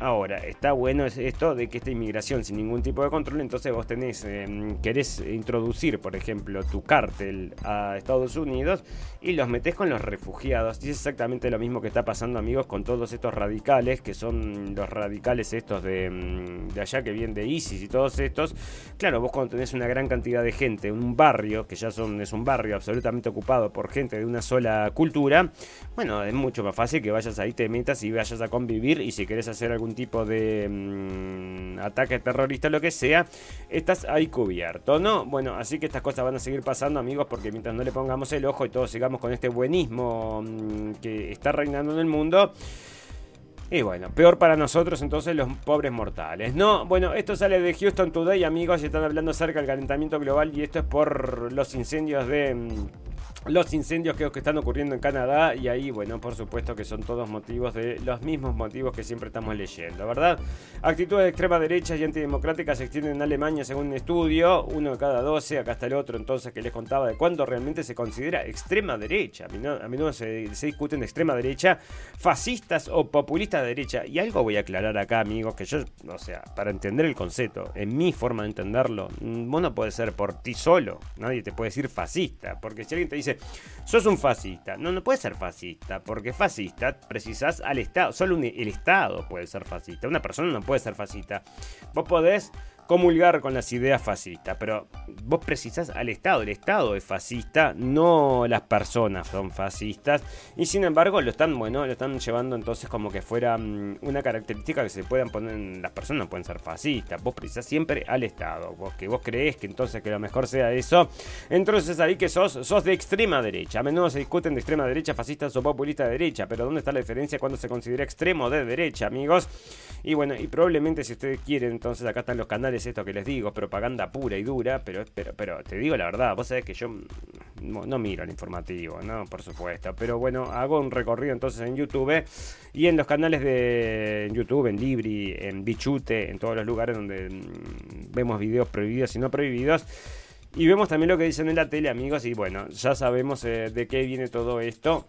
Ahora, está bueno es esto de que esta inmigración sin ningún tipo de control, entonces vos tenés, eh, querés introducir, por ejemplo, tu cártel a Estados Unidos y los metés con los refugiados. Y es exactamente lo mismo que está pasando, amigos, con todos estos radicales, que son los radicales estos de, mm, de allá que vienen de ISIS y todos estos. Claro, vos cuando tenés una gran cantidad de gente, un barrio, que ya son, es un barrio absolutamente ocupado por gente de una sola cultura, bueno, es mucho más fácil que vayas ahí, te metas y vayas a convivir y si querés hacer algún tipo de mm, ataque terrorista, lo que sea, estás ahí cubierto, ¿no? Bueno, así que estas cosas van a seguir pasando, amigos, porque mientras no le pongamos el ojo y todos con este buenismo mm, que está reinando en el mundo, y bueno, peor para nosotros entonces los pobres mortales. No, bueno, esto sale de Houston Today, amigos, y están hablando acerca del calentamiento global y esto es por los incendios de... Los incendios que, que están ocurriendo en Canadá y ahí, bueno, por supuesto que son todos motivos de los mismos motivos que siempre estamos leyendo, ¿verdad? Actitudes de extrema derecha y antidemocráticas se extienden en Alemania según un estudio, uno de cada 12, acá está el otro entonces que les contaba de cuándo realmente se considera extrema derecha. A menudo, a se, se discuten de extrema derecha, fascistas o populistas de derecha. Y algo voy a aclarar acá, amigos, que yo, o sea, para entender el concepto, en mi forma de entenderlo, mm, vos no podés ser por ti solo, nadie te puede decir fascista, porque si alguien te dice, sos un fascista, no, no puedes ser fascista, porque fascista precisás al Estado, solo el Estado puede ser fascista, una persona no puede ser fascista. Vos podés comulgar con las ideas fascistas, pero vos precisás al Estado, el Estado es fascista, no las personas son fascistas, y sin embargo lo están, bueno, lo están llevando entonces como que fuera mm, una característica que se puedan poner, en- las personas pueden ser fascistas, vos precisás siempre al Estado, vos que vos creés que entonces que lo mejor sea eso, entonces ahí que sos, sos de extrema derecha, a menudo se discuten de extrema derecha, fascistas o populistas de derecha, pero ¿dónde está la diferencia cuando se considera extremo de derecha, amigos? Y bueno, y probablemente si ustedes quieren, entonces acá están los canales, esto que les digo, propaganda pura y dura, pero, pero, te digo la verdad, vos sabés que yo no, miro el informativo, ¿no? Por supuesto, pero bueno, hago un recorrido entonces en YouTube y en los canales de YouTube, en Libri, en Bichute, en todos los lugares donde mm, vemos videos prohibidos y no prohibidos. Y vemos también lo que dicen en la tele, amigos, y bueno, ya sabemos eh, de qué viene todo esto.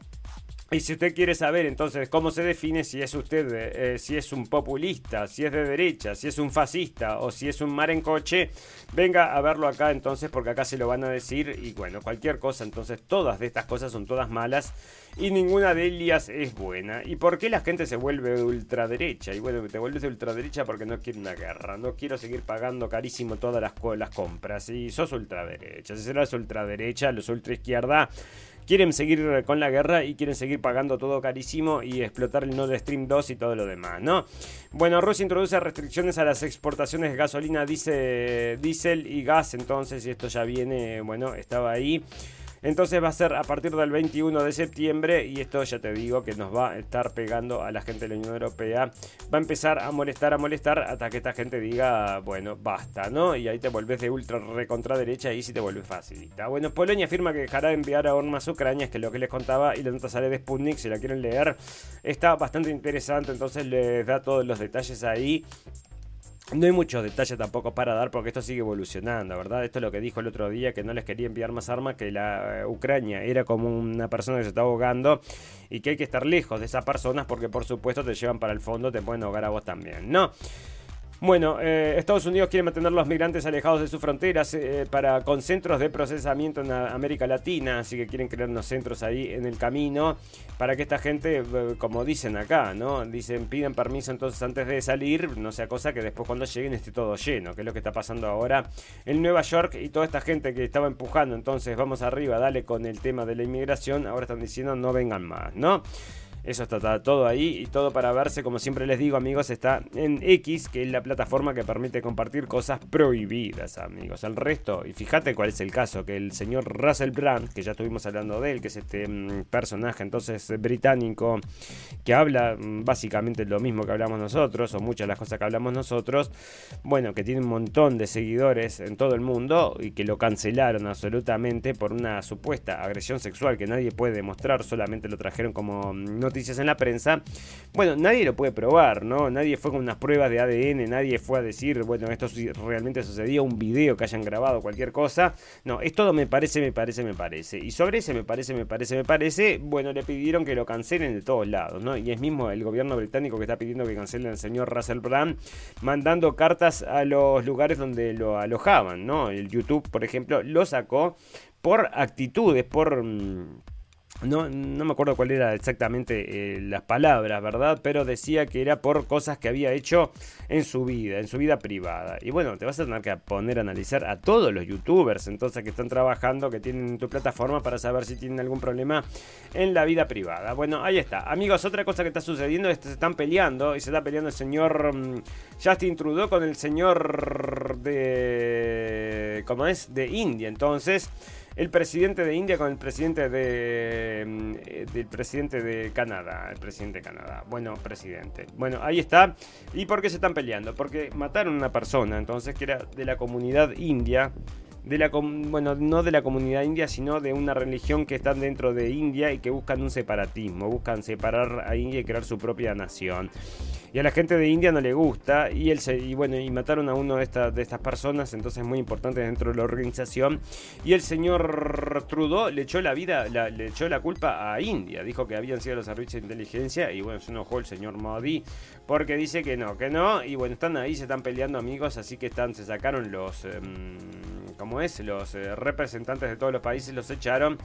Y si usted quiere saber entonces cómo se define si es usted, eh, si es un populista, si es de derecha, si es un fascista o si es un mar en coche, venga a verlo acá entonces porque acá se lo van a decir y bueno, cualquier cosa, entonces todas de estas cosas son todas malas y ninguna de ellas es buena. ¿Y por qué la gente se vuelve de ultraderecha? Y bueno, te vuelves de ultraderecha porque no quiere una guerra, no quiero seguir pagando carísimo todas las, las compras y sos ultraderecha, si serás ultraderecha, los ultraizquierda quieren seguir con la guerra y quieren seguir pagando todo carísimo y explotar el Nord Stream 2 y todo lo demás, ¿no? Bueno, Rusia introduce restricciones a las exportaciones de gasolina, diésel y gas, entonces, y esto ya viene, bueno, estaba ahí. Entonces va a ser a partir del 21 de septiembre y esto ya te digo que nos va a estar pegando a la gente de la Unión Europea. Va a empezar a molestar, a molestar hasta que esta gente diga, bueno, basta, ¿no? Y ahí te volvés de ultra recontra derecha y sí te vuelves facilita. Bueno, Polonia afirma que dejará de enviar armas a Ucrania, es que es lo que les contaba, y la nota sale de Sputnik, si la quieren leer. Está bastante interesante, entonces les da todos los detalles ahí. No hay muchos detalles tampoco para dar porque esto sigue evolucionando, ¿verdad? Esto es lo que dijo el otro día, que no les quería enviar más armas, que la eh, Ucrania era como una persona que se está ahogando y que hay que estar lejos de esas personas porque por supuesto te llevan para el fondo, te pueden ahogar a vos también, ¿no? Bueno, eh, Estados Unidos quiere mantener los migrantes alejados de sus fronteras eh, para con centros de procesamiento en a- América Latina, así que quieren crear unos centros ahí en el camino para que esta gente, eh, como dicen acá, ¿no? Dicen, piden permiso entonces antes de salir, no sea cosa que después cuando lleguen esté todo lleno, que es lo que está pasando ahora en Nueva York y toda esta gente que estaba empujando, entonces vamos arriba, dale con el tema de la inmigración, ahora están diciendo no vengan más, ¿no? Eso está, todo ahí y todo para verse, como siempre les digo amigos, está en X, que es la plataforma que permite compartir cosas prohibidas amigos. El resto, y fíjate cuál es el caso, que el señor Russell Brand, que ya estuvimos hablando de él, que es este mm, personaje entonces británico, que habla mm, básicamente lo mismo que hablamos nosotros, o muchas de las cosas que hablamos nosotros, bueno, que tiene un montón de seguidores en todo el mundo y que lo cancelaron absolutamente por una supuesta agresión sexual que nadie puede demostrar, solamente lo trajeron como mm, noticias en la prensa. Bueno, nadie lo puede probar, ¿no? Nadie fue con unas pruebas de ADN, nadie fue a decir, bueno, esto realmente sucedió, un video que hayan grabado, cualquier cosa. No, es todo me parece, me parece, me parece. Y sobre ese me parece, me parece, me parece, bueno, le pidieron que lo cancelen de todos lados, ¿no? Y es mismo el gobierno británico que está pidiendo que cancelen al señor Russell Brand, mandando cartas a los lugares donde lo alojaban, ¿no? El YouTube, por ejemplo, lo sacó por actitudes, por... mm, no, no me acuerdo cuál era exactamente eh, las palabras, ¿verdad? Pero decía que era por cosas que había hecho en su vida, en su vida privada. Y bueno, te vas a tener que poner a analizar a todos los youtubers entonces que están trabajando, que tienen tu plataforma para saber si tienen algún problema en la vida privada. Bueno, ahí está. Amigos, otra cosa que está sucediendo es que se están peleando y se está peleando el señor mm, Justin Trudeau con el señor de... ¿Cómo es? De India. Entonces el presidente de India con el presidente de mm, eh, del presidente de Canadá, el presidente de Canadá. Bueno, presidente. Bueno, ahí está. ¿Y por qué se están peleando? Porque mataron a una persona, entonces que era de la comunidad india. De la bueno, no de la comunidad india, sino de una religión que están dentro de India y que buscan un separatismo, buscan separar a India y crear su propia nación. Y a la gente de India no le gusta. Y, él se, y bueno, y mataron a uno de, estas de estas personas, entonces muy importante dentro de la organización. Y el señor Trudeau le echó la vida, la- le echó la culpa a India. Dijo que habían sido los servicios de inteligencia. Y bueno, se enojó el señor Modi. Porque dice que no, que no. Y bueno, están ahí, se están peleando amigos. Así que están, se sacaron los. em, ¿Cómo es? Los eh, representantes de todos los países los echaron.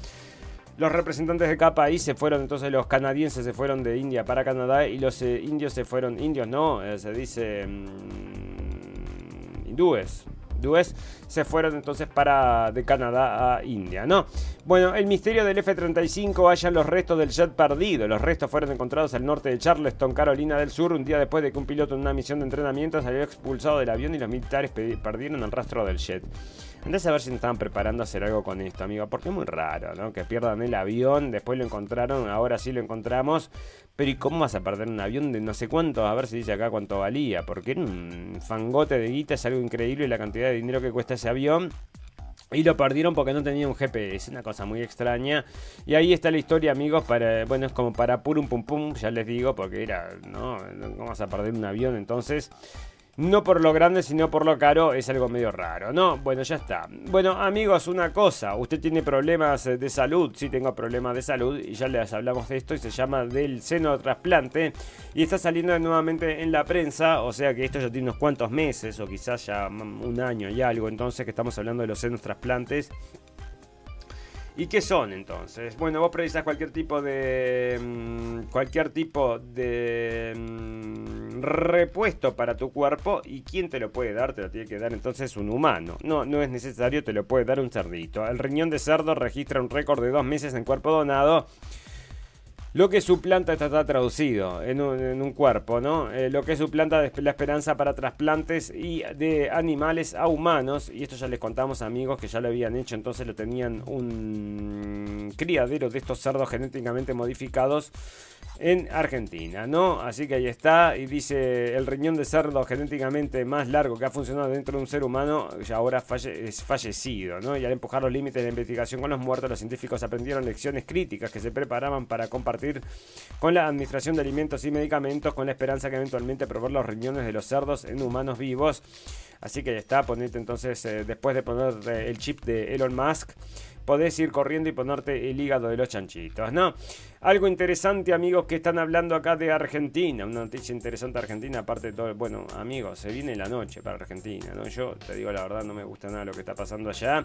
Los representantes de cada país se fueron, entonces los canadienses se fueron de India para Canadá y los eh, indios se fueron, indios no, eh, se dice mm, hindúes, se fueron entonces para de Canadá a India, ¿no? Bueno, el misterio del F-35 hallan los restos del jet perdido. Los restos fueron encontrados al norte de Charleston, Carolina del Sur, un día después de que un piloto en una misión de entrenamiento salió expulsado del avión y los militares pe- perdieron el rastro del jet. Andás a ver si no estaban preparando hacer algo con esto, amigo, porque es muy raro, ¿no? Que pierdan el avión, después lo encontraron, ahora sí lo encontramos. Pero ¿y cómo vas a perder un avión de no sé cuánto? A ver si dice acá cuánto valía, porque era un fangote de guita, es algo increíble la cantidad de dinero que cuesta ese avión. Y lo perdieron porque no tenía un GPS, una cosa muy extraña. Y ahí está la historia, amigos, para bueno, es como para purum pum pum, ya les digo, porque era, no, no vamos a perder un avión, entonces no por lo grande, sino por lo caro, es algo medio raro, ¿no? Bueno, ya está. Bueno, amigos, una cosa, usted tiene problemas de salud, sí tengo problemas de salud, y ya les hablamos de esto, y se llama del seno trasplante, y está saliendo nuevamente en la prensa, o sea que esto ya tiene unos cuantos meses, o quizás ya un año y algo, entonces que estamos hablando de los senos trasplantes. ¿Y qué son entonces? Bueno, vos precisás cualquier tipo de. mm, cualquier tipo de. mm, repuesto para tu cuerpo. ¿Y quién te lo puede dar? Te lo tiene que dar entonces un humano. No, no es necesario, te lo puede dar un cerdito. El riñón de cerdo registra un récord de dos meses en cuerpo donado. Lo que suplanta, esto está traducido en un, cuerpo, ¿no? Eh, lo que suplanta de- la esperanza para trasplantes y de animales a humanos. Y esto ya les contamos, amigos, que ya lo habían hecho. Entonces lo tenían un criadero de estos cerdos genéticamente modificados en Argentina, ¿no? Así que ahí está. Y dice: el riñón de cerdo genéticamente más largo que ha funcionado dentro de un ser humano, ya ahora es fallecido, ¿no? Y al empujar los límites de la investigación con los muertos, los científicos aprendieron lecciones críticas que se preparaban para compartir con la administración de alimentos y medicamentos, con la esperanza que eventualmente probar los riñones de los cerdos en humanos vivos. Así que ya está, ponete entonces, eh, después de poner eh, el chip de Elon Musk, podés ir corriendo y ponerte el hígado de los chanchitos, ¿no? Algo interesante, amigos, que están hablando acá de Argentina. Una noticia interesante de Argentina, aparte de todo. Bueno, amigos, se viene la noche para Argentina, ¿no? Yo te digo la verdad, no me gusta nada lo que está pasando allá.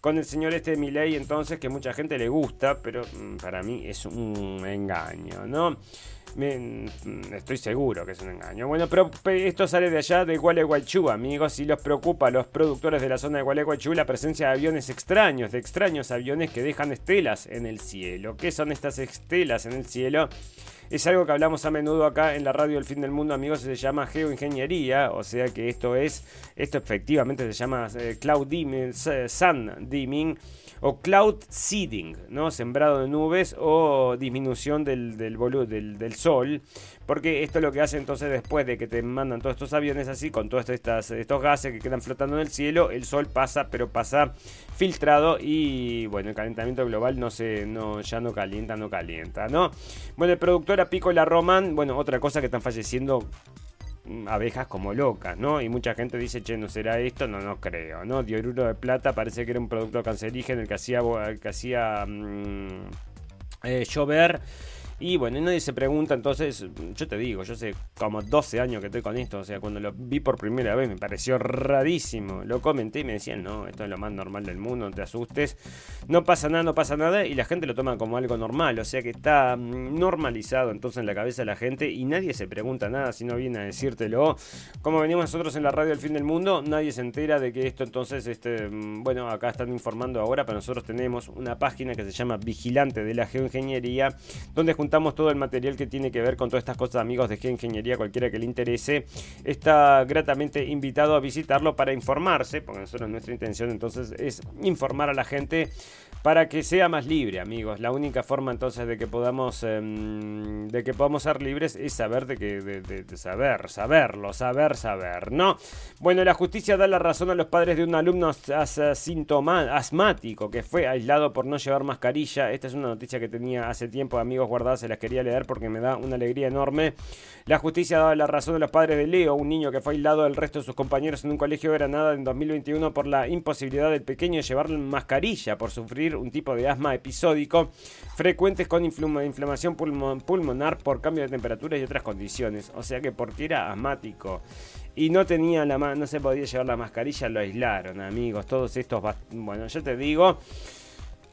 Con el señor este Milei, entonces, que mucha gente le gusta, pero mm, para mí es un engaño, ¿no? Mm, estoy seguro que es un engaño. Bueno, pero pe- esto sale de allá de Gualeguaychú, amigos, y los preocupa a los productores de la zona de Gualeguaychú la presencia de aviones extraños, de extraños aviones que dejan estelas en el cielo. ¿Qué son estas estelas en el cielo? Es algo que hablamos a menudo acá en la radio El Fin del Mundo, amigos, se llama geoingeniería, o sea que esto es, esto efectivamente se llama eh, cloud dimming, sun dimming o cloud seeding, ¿no? Sembrado de nubes o disminución del, del, del, del sol, porque esto es lo que hace entonces después de que te mandan todos estos aviones así, con todos estas, estos gases que quedan flotando en el cielo, el sol pasa, pero pasa filtrado y bueno, el calentamiento global no se, no, ya no calienta, no calienta, ¿no? Bueno, el productor ahora Pico la Roman, bueno, otra cosa que están falleciendo abejas como locas, ¿no? Y mucha gente dice, che, ¿no será esto? No, no creo, ¿no? Dioruro de plata parece que era un producto cancerígeno el que hacía, que hacía mm, eh, llover. Y bueno, y nadie se pregunta, entonces, yo te digo, yo sé como 12 años que estoy con esto, o sea, cuando lo vi por primera vez me pareció rarísimo. Lo comenté y me decían, no, esto es lo más normal del mundo, no te asustes. No pasa nada, no pasa nada, y la gente lo toma como algo normal, o sea que está mm, normalizado entonces en la cabeza de la gente y nadie se pregunta nada si no viene a decírtelo. Como venimos nosotros en la radio del fin del mundo, nadie se entera de que esto entonces, este, mm, bueno, acá están informando ahora, pero nosotros tenemos una página que se llama Vigilante de la Geoingeniería, donde juntamos todo el material que tiene que ver con todas estas cosas, amigos de Geoingeniería, cualquiera que le interese, está gratamente invitado a visitarlo para informarse, porque nosotros nuestra intención entonces es informar a la gente para que sea más libre, amigos. La única forma entonces de que podamos em, de que podamos ser libres es saber de que de, saber, saberlo, saber, saber, ¿no? Bueno, la justicia da la razón a los padres de un alumno asmático que fue aislado por no llevar mascarilla. Esta es una noticia que tenía hace tiempo, amigos, guardada, se las quería leer porque me da una alegría enorme. La justicia da la razón a los padres de Leo, un niño que fue aislado del resto de sus compañeros en un colegio de Granada en 2021 por la imposibilidad del pequeño de llevar mascarilla por sufrir un tipo de asma episódico frecuentes con inflama- inflamación pulmo- pulmonar por cambio de temperatura y otras condiciones. O sea que porque era asmático y no tenía la no se podía llevar la mascarilla, lo aislaron, amigos. Todos estos, bueno, yo te digo.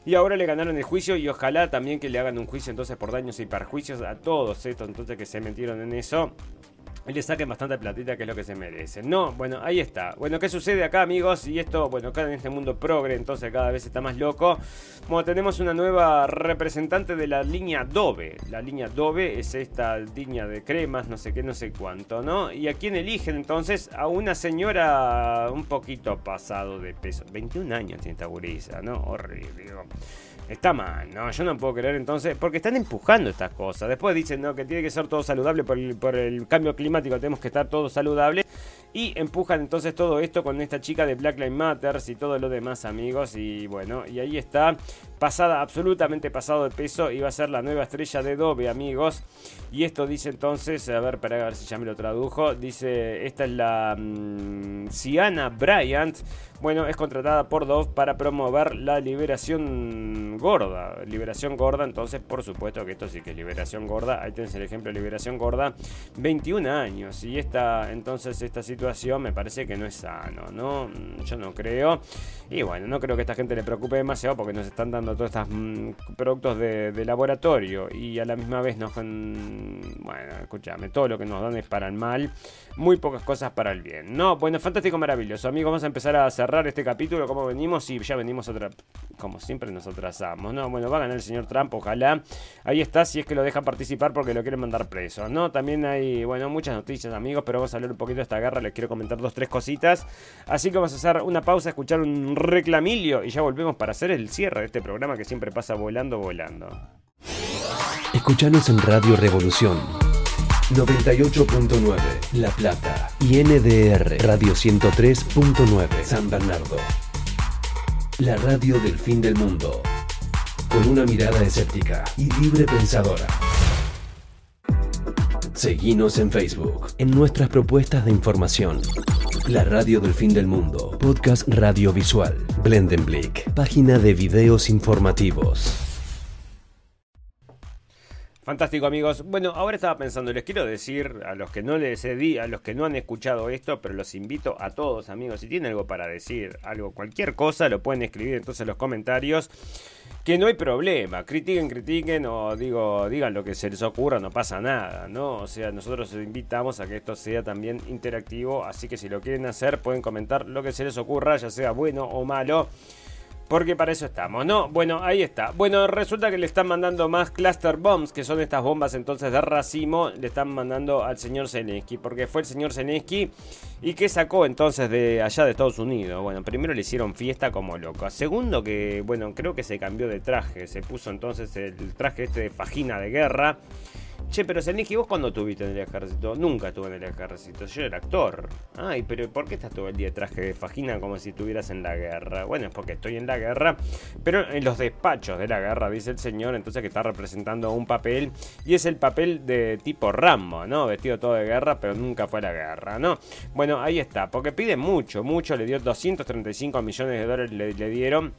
Y ahora le ganaron el juicio y ojalá también que le hagan un juicio entonces por daños y perjuicios a todos estos entonces que se metieron en eso. Y le saquen bastante platita que es lo que se merecen. No, bueno, ahí está. Bueno, ¿qué sucede acá, amigos? Y esto, bueno, acá en este mundo progre, entonces cada vez está más loco. Bueno, tenemos una nueva representante de la línea Dove. La línea Dove es esta línea de cremas, no sé qué, no sé cuánto, ¿no? Y a quién eligen entonces a una señora un poquito pasado de peso. 21 años tiene esta gurisa, ¿no? Horrible. Está mal, ¿no? Yo no puedo creer entonces, porque están empujando estas cosas. Después dicen, no, que tiene que ser todo saludable por el, por el cambio climático, tenemos que estar todos saludables. Y empujan entonces todo esto con esta chica de Black Lives Matters y todo lo demás, amigos. Y bueno, y ahí está, pasada, absolutamente pasado de peso, y va a ser la nueva estrella de Dove, amigos. Y esto dice entonces, a ver, para ver si ya me lo tradujo. Dice, esta es la mm, Siana Bryant. Bueno, es contratada por Dove para promover la liberación gorda. Liberación gorda, entonces por supuesto que esto sí que es liberación gorda. Ahí tenés el ejemplo de liberación gorda. 21 años. Y esta, entonces esta situación me parece que no es sano, ¿no? Mm, Yo no creo. Y bueno, no creo que esta gente le preocupe demasiado porque nos están dando todos estos mm, productos de, laboratorio. Y a la misma vez nos... mm, Bueno, escúchame, todo lo que nos dan es para el mal. Muy pocas cosas para el bien. No, bueno, fantástico, maravilloso. Amigos, vamos a empezar a cerrar este capítulo. Como venimos y ya venimos otra... Como siempre nos atrasamos, ¿no? Bueno, va a ganar el señor Trump, ojalá. Ahí está, si es que lo dejan participar porque lo quieren mandar preso, ¿no? También hay, bueno, muchas noticias, amigos, pero vamos a hablar un poquito de esta guerra. Les quiero comentar dos, tres cositas. Así que vamos a hacer una pausa, escuchar un reclamilio y ya volvemos para hacer el cierre de este programa que siempre pasa volando, volando. Escuchanos en Radio Revolución 98.9 La Plata y NDR Radio 103.9 San Bernardo. La radio del fin del mundo. Con una mirada escéptica y libre pensadora. Seguinos en Facebook, en nuestras propuestas de información. La radio del fin del mundo. Podcast radiovisual. Blendenblick. Página de videos informativos. Fantástico amigos. Bueno, ahora estaba pensando, les quiero decir a los que no les di, a los que no han escuchado esto, pero los invito a todos amigos, si tienen algo para decir, algo, cualquier cosa, lo pueden escribir entonces en los comentarios. Que no hay problema, critiquen, critiquen o digo, digan lo que se les ocurra, no pasa nada, ¿no? O sea, nosotros invitamos a que esto sea también interactivo, así que si lo quieren hacer pueden comentar lo que se les ocurra, ya sea bueno o malo. Porque para eso estamos, ¿no? Bueno, ahí está. Bueno, resulta que le están mandando más cluster bombs, que son estas bombas entonces de racimo, le están mandando al señor Zelensky, porque fue el señor Zelensky y que sacó entonces de allá de Estados Unidos. Bueno, primero le hicieron fiesta como loco. Segundo que, bueno, creo que se cambió de traje, se puso entonces el traje este de fajina de guerra. Che, pero Zelensky, ¿vos cuándo estuviste en el ejército? Nunca estuve en el ejército, yo era actor. Ay, pero ¿por qué estás todo el día traje de fajina como si estuvieras en la guerra? Bueno, es porque estoy en la guerra, pero en los despachos de la guerra, dice el señor, entonces que está representando un papel, y es el papel de tipo Rambo, ¿no? Vestido todo de guerra, pero nunca fue a la guerra, ¿no? Bueno, ahí está, porque pide mucho, mucho, le dio 235 millones de dólares, le dieron.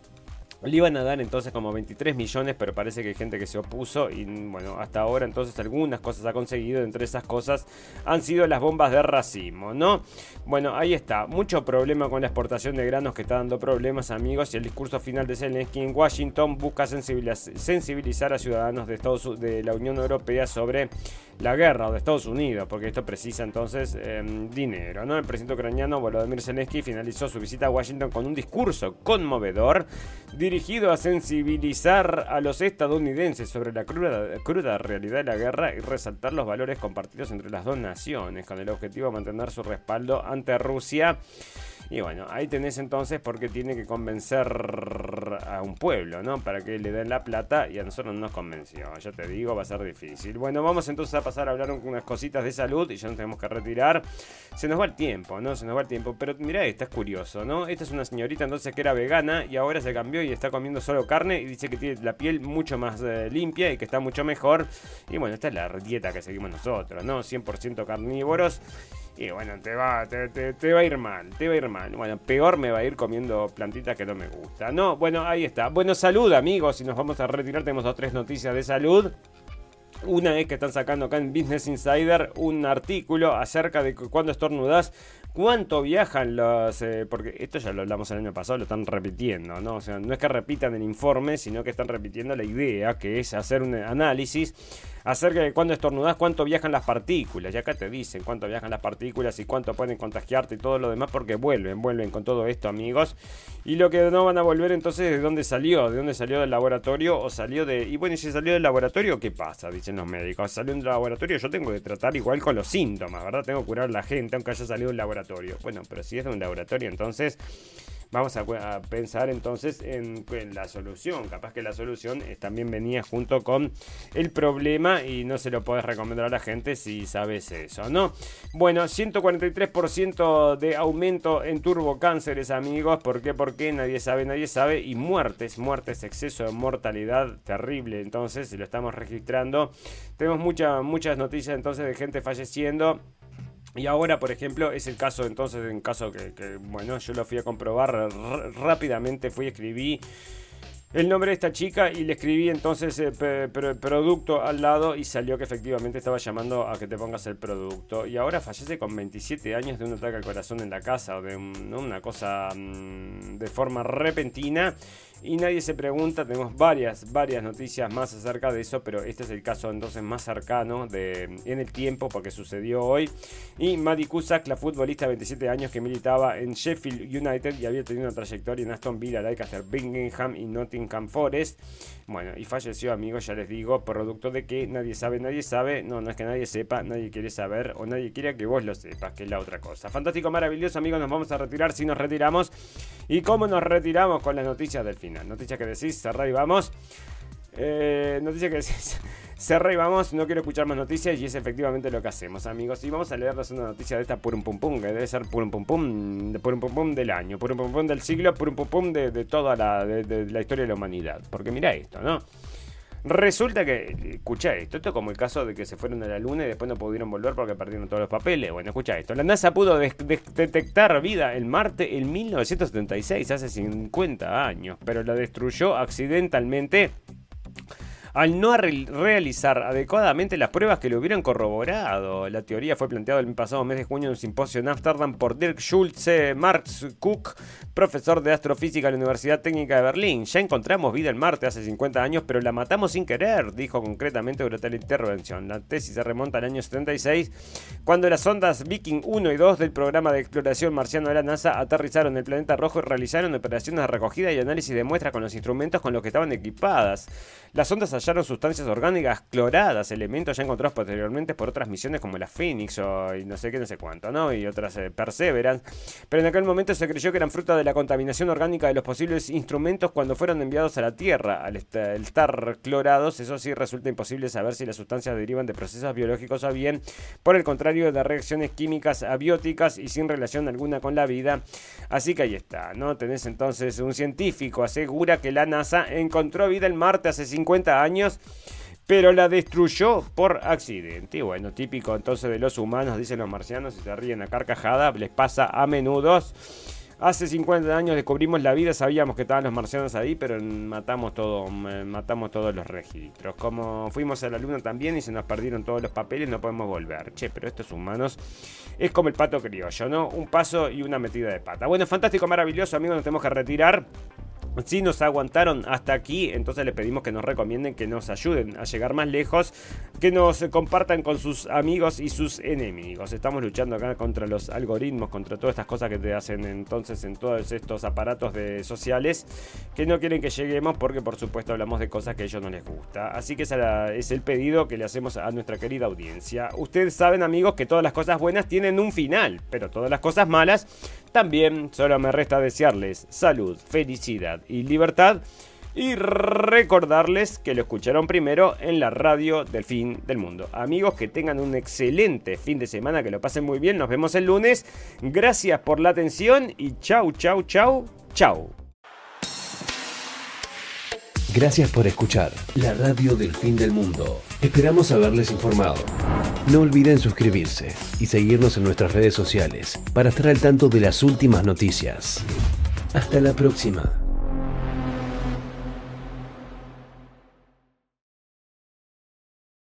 Le iban a dar entonces como 23 millones, pero parece que hay gente que se opuso y bueno, hasta ahora entonces algunas cosas ha conseguido, entre esas cosas han sido las bombas de racimo, ¿no? Bueno, ahí está, mucho problema con la exportación de granos que está dando problemas amigos y el discurso final de Zelensky en Washington busca sensibiliz- sensibilizar a ciudadanos de, Estados, de la Unión Europea sobre la guerra de Estados Unidos, porque esto precisa entonces eh, dinero, ¿no? El presidente ucraniano Volodymyr Zelensky finalizó su visita a Washington con un discurso conmovedor dirigido a sensibilizar a los estadounidenses sobre la cruda realidad de la guerra y resaltar los valores compartidos entre las dos naciones, con el objetivo de mantener su respaldo ante Rusia. Y bueno, ahí tenés entonces porque tiene que convencer a un pueblo, ¿no? Para que le den la plata y a nosotros no nos convenció. Ya te digo, va a ser difícil. Bueno, vamos entonces a pasar a hablar unas cositas de salud y ya nos tenemos que retirar. Se nos va el tiempo, ¿no? Se nos va el tiempo. Pero mira, esta es curioso, ¿no? Esta es una señorita entonces que era vegana y ahora se cambió y está comiendo solo carne y dice que tiene la piel mucho más eh, limpia y que está mucho mejor. Y bueno, esta es la dieta que seguimos nosotros, ¿no? 100% carnívoros. Y bueno, te va, te, te- te va a ir mal, te va a ir mal. Bueno, peor me va a ir comiendo plantitas que no me gusta. No, bueno, ahí está. Bueno, salud amigos, y nos vamos a retirar. Tenemos dos tres noticias de salud. Una es que están sacando acá en Business Insider un artículo acerca de cuando estornudas, cuánto viajan los... eh, porque esto ya lo hablamos el año pasado, lo están repitiendo, ¿no? O sea, no es que repitan el informe, sino que están repitiendo la idea, que es hacer un análisis acerca de cuando estornudas, cuánto viajan las partículas. Y acá te dicen cuánto viajan las partículas y cuánto pueden contagiarte y todo lo demás, porque vuelven, vuelven con todo esto, amigos. Y lo que no van a volver entonces, ¿de dónde salió? ¿De dónde salió del laboratorio? ¿O salió de.? Y bueno, y si salió del laboratorio, ¿qué pasa? Dicen los médicos. Salió del laboratorio, yo tengo que tratar igual con los síntomas, ¿verdad? Tengo que curar a la gente, aunque haya salido del laboratorio. Bueno, pero si es de un laboratorio, entonces. Vamos a, pensar entonces en, la solución. Capaz que la solución también venía junto con el problema y no se lo podés recomendar a la gente si sabes eso, ¿no? Bueno, 143% de aumento en turbocánceres, amigos. ¿Por qué? Porque nadie sabe, nadie sabe. Y muertes, muertes, exceso de mortalidad terrible. Entonces, si lo estamos registrando, tenemos mucha, muchas noticias entonces de gente falleciendo. Y ahora, por ejemplo, es el caso entonces, en caso que, bueno, yo lo fui a comprobar rápidamente, fui y escribí el nombre de esta chica y le escribí entonces el producto al lado y salió que efectivamente estaba llamando a que te pongas el producto. Y ahora fallece con 27 años de un ataque al corazón en la casa o de un- una cosa mm, de forma repentina. Y nadie se pregunta, tenemos varias, varias noticias más acerca de eso, pero este es el caso entonces más cercano de, en el tiempo porque sucedió hoy. Y Maddie Cusack, la futbolista de 27 años que militaba en Sheffield United y había tenido una trayectoria en Aston Villa, Leicester, Birmingham y Nottingham Forest. Bueno, y falleció, amigos, ya les digo, producto de que nadie sabe, nadie sabe. No, no es que nadie sepa, nadie quiere saber o nadie quiere que vos lo sepas, que es la otra cosa. Fantástico, maravilloso, amigos, nos vamos a retirar si nos retiramos. ¿Y cómo nos retiramos con las noticias del final? Noticias que decís, cerrá y vamos. Eh, noticia que decís. *laughs* Cerré y vamos, no quiero escuchar más noticias y es efectivamente lo que hacemos, amigos. Y vamos a leerles una noticia de esta purum pum pum, que debe ser purum pum pum, de purum pum pum del año, purum pum pum del siglo, purum pum pum de, toda la, de la historia de la humanidad. Porque mira esto, ¿no? Resulta que, escucha esto, esto es como el caso de que se fueron a la luna y después no pudieron volver porque perdieron todos los papeles. Bueno, escucha esto, la NASA pudo detectar vida en Marte en 1976, hace 50 años, pero la destruyó accidentalmente al no re- realizar adecuadamente las pruebas que lo hubieran corroborado. La teoría fue planteada el pasado mes de junio en un simposio en Ámsterdam por Dirk Schulze Marx Cook, profesor de astrofísica en la Universidad Técnica de Berlín. Ya encontramos vida en Marte hace 50 años, pero la matamos sin querer, dijo concretamente durante la intervención. La tesis se remonta al año 76, cuando las ondas Viking 1 y 2 del programa de exploración marciano de la NASA aterrizaron en el planeta rojo y realizaron operaciones de recogida y análisis de muestras con los instrumentos con los que estaban equipadas. Las ondas hallaron sustancias orgánicas cloradas, elementos ya encontrados posteriormente por otras misiones como la Phoenix o y no sé qué, no sé cuánto, ¿no? Y otras eh, Perseverance. Pero en aquel momento se creyó que eran fruto de la contaminación orgánica de los posibles instrumentos cuando fueron enviados a la Tierra. Al estar clorados, eso sí resulta imposible saber si las sustancias derivan de procesos biológicos o bien, por el contrario, de reacciones químicas abióticas y sin relación alguna con la vida. Así que ahí está, ¿no? Tenés entonces un científico asegura que la NASA encontró vida en Marte hace 50 años pero la destruyó por accidente. Y bueno, típico entonces de los humanos, dicen los marcianos, y se ríen a carcajada, les pasa a menudo. Hace 50 años descubrimos la vida, sabíamos que estaban los marcianos ahí, pero matamos todo, eh, matamos todos los registros. Como fuimos a la luna también y se nos perdieron todos los papeles, no podemos volver. Che, pero estos humanos es como el pato criollo, ¿no? Un paso y una metida de pata. Bueno, fantástico, maravilloso, amigos, nos tenemos que retirar. Si nos aguantaron hasta aquí, entonces les pedimos que nos recomienden, que nos ayuden a llegar más lejos, que nos compartan con sus amigos y sus enemigos. Estamos luchando acá contra los algoritmos, contra todas estas cosas que te hacen entonces en todos estos aparatos de sociales que no quieren que lleguemos porque por supuesto hablamos de cosas que a ellos no les gusta. Así que ese es el pedido que le hacemos a nuestra querida audiencia. Ustedes saben amigos que todas las cosas buenas tienen un final, pero todas las cosas malas también. Solo me resta desearles salud, felicidad y libertad. Y recordarles que lo escucharon primero en la radio del fin del mundo. Amigos, que tengan un excelente fin de semana, que lo pasen muy bien. Nos vemos el lunes. Gracias por la atención y chau, chau, chau, chau. Gracias por escuchar la radio del fin del mundo. Esperamos haberles informado. No olviden suscribirse y seguirnos en nuestras redes sociales para estar al tanto de las últimas noticias. Hasta la próxima.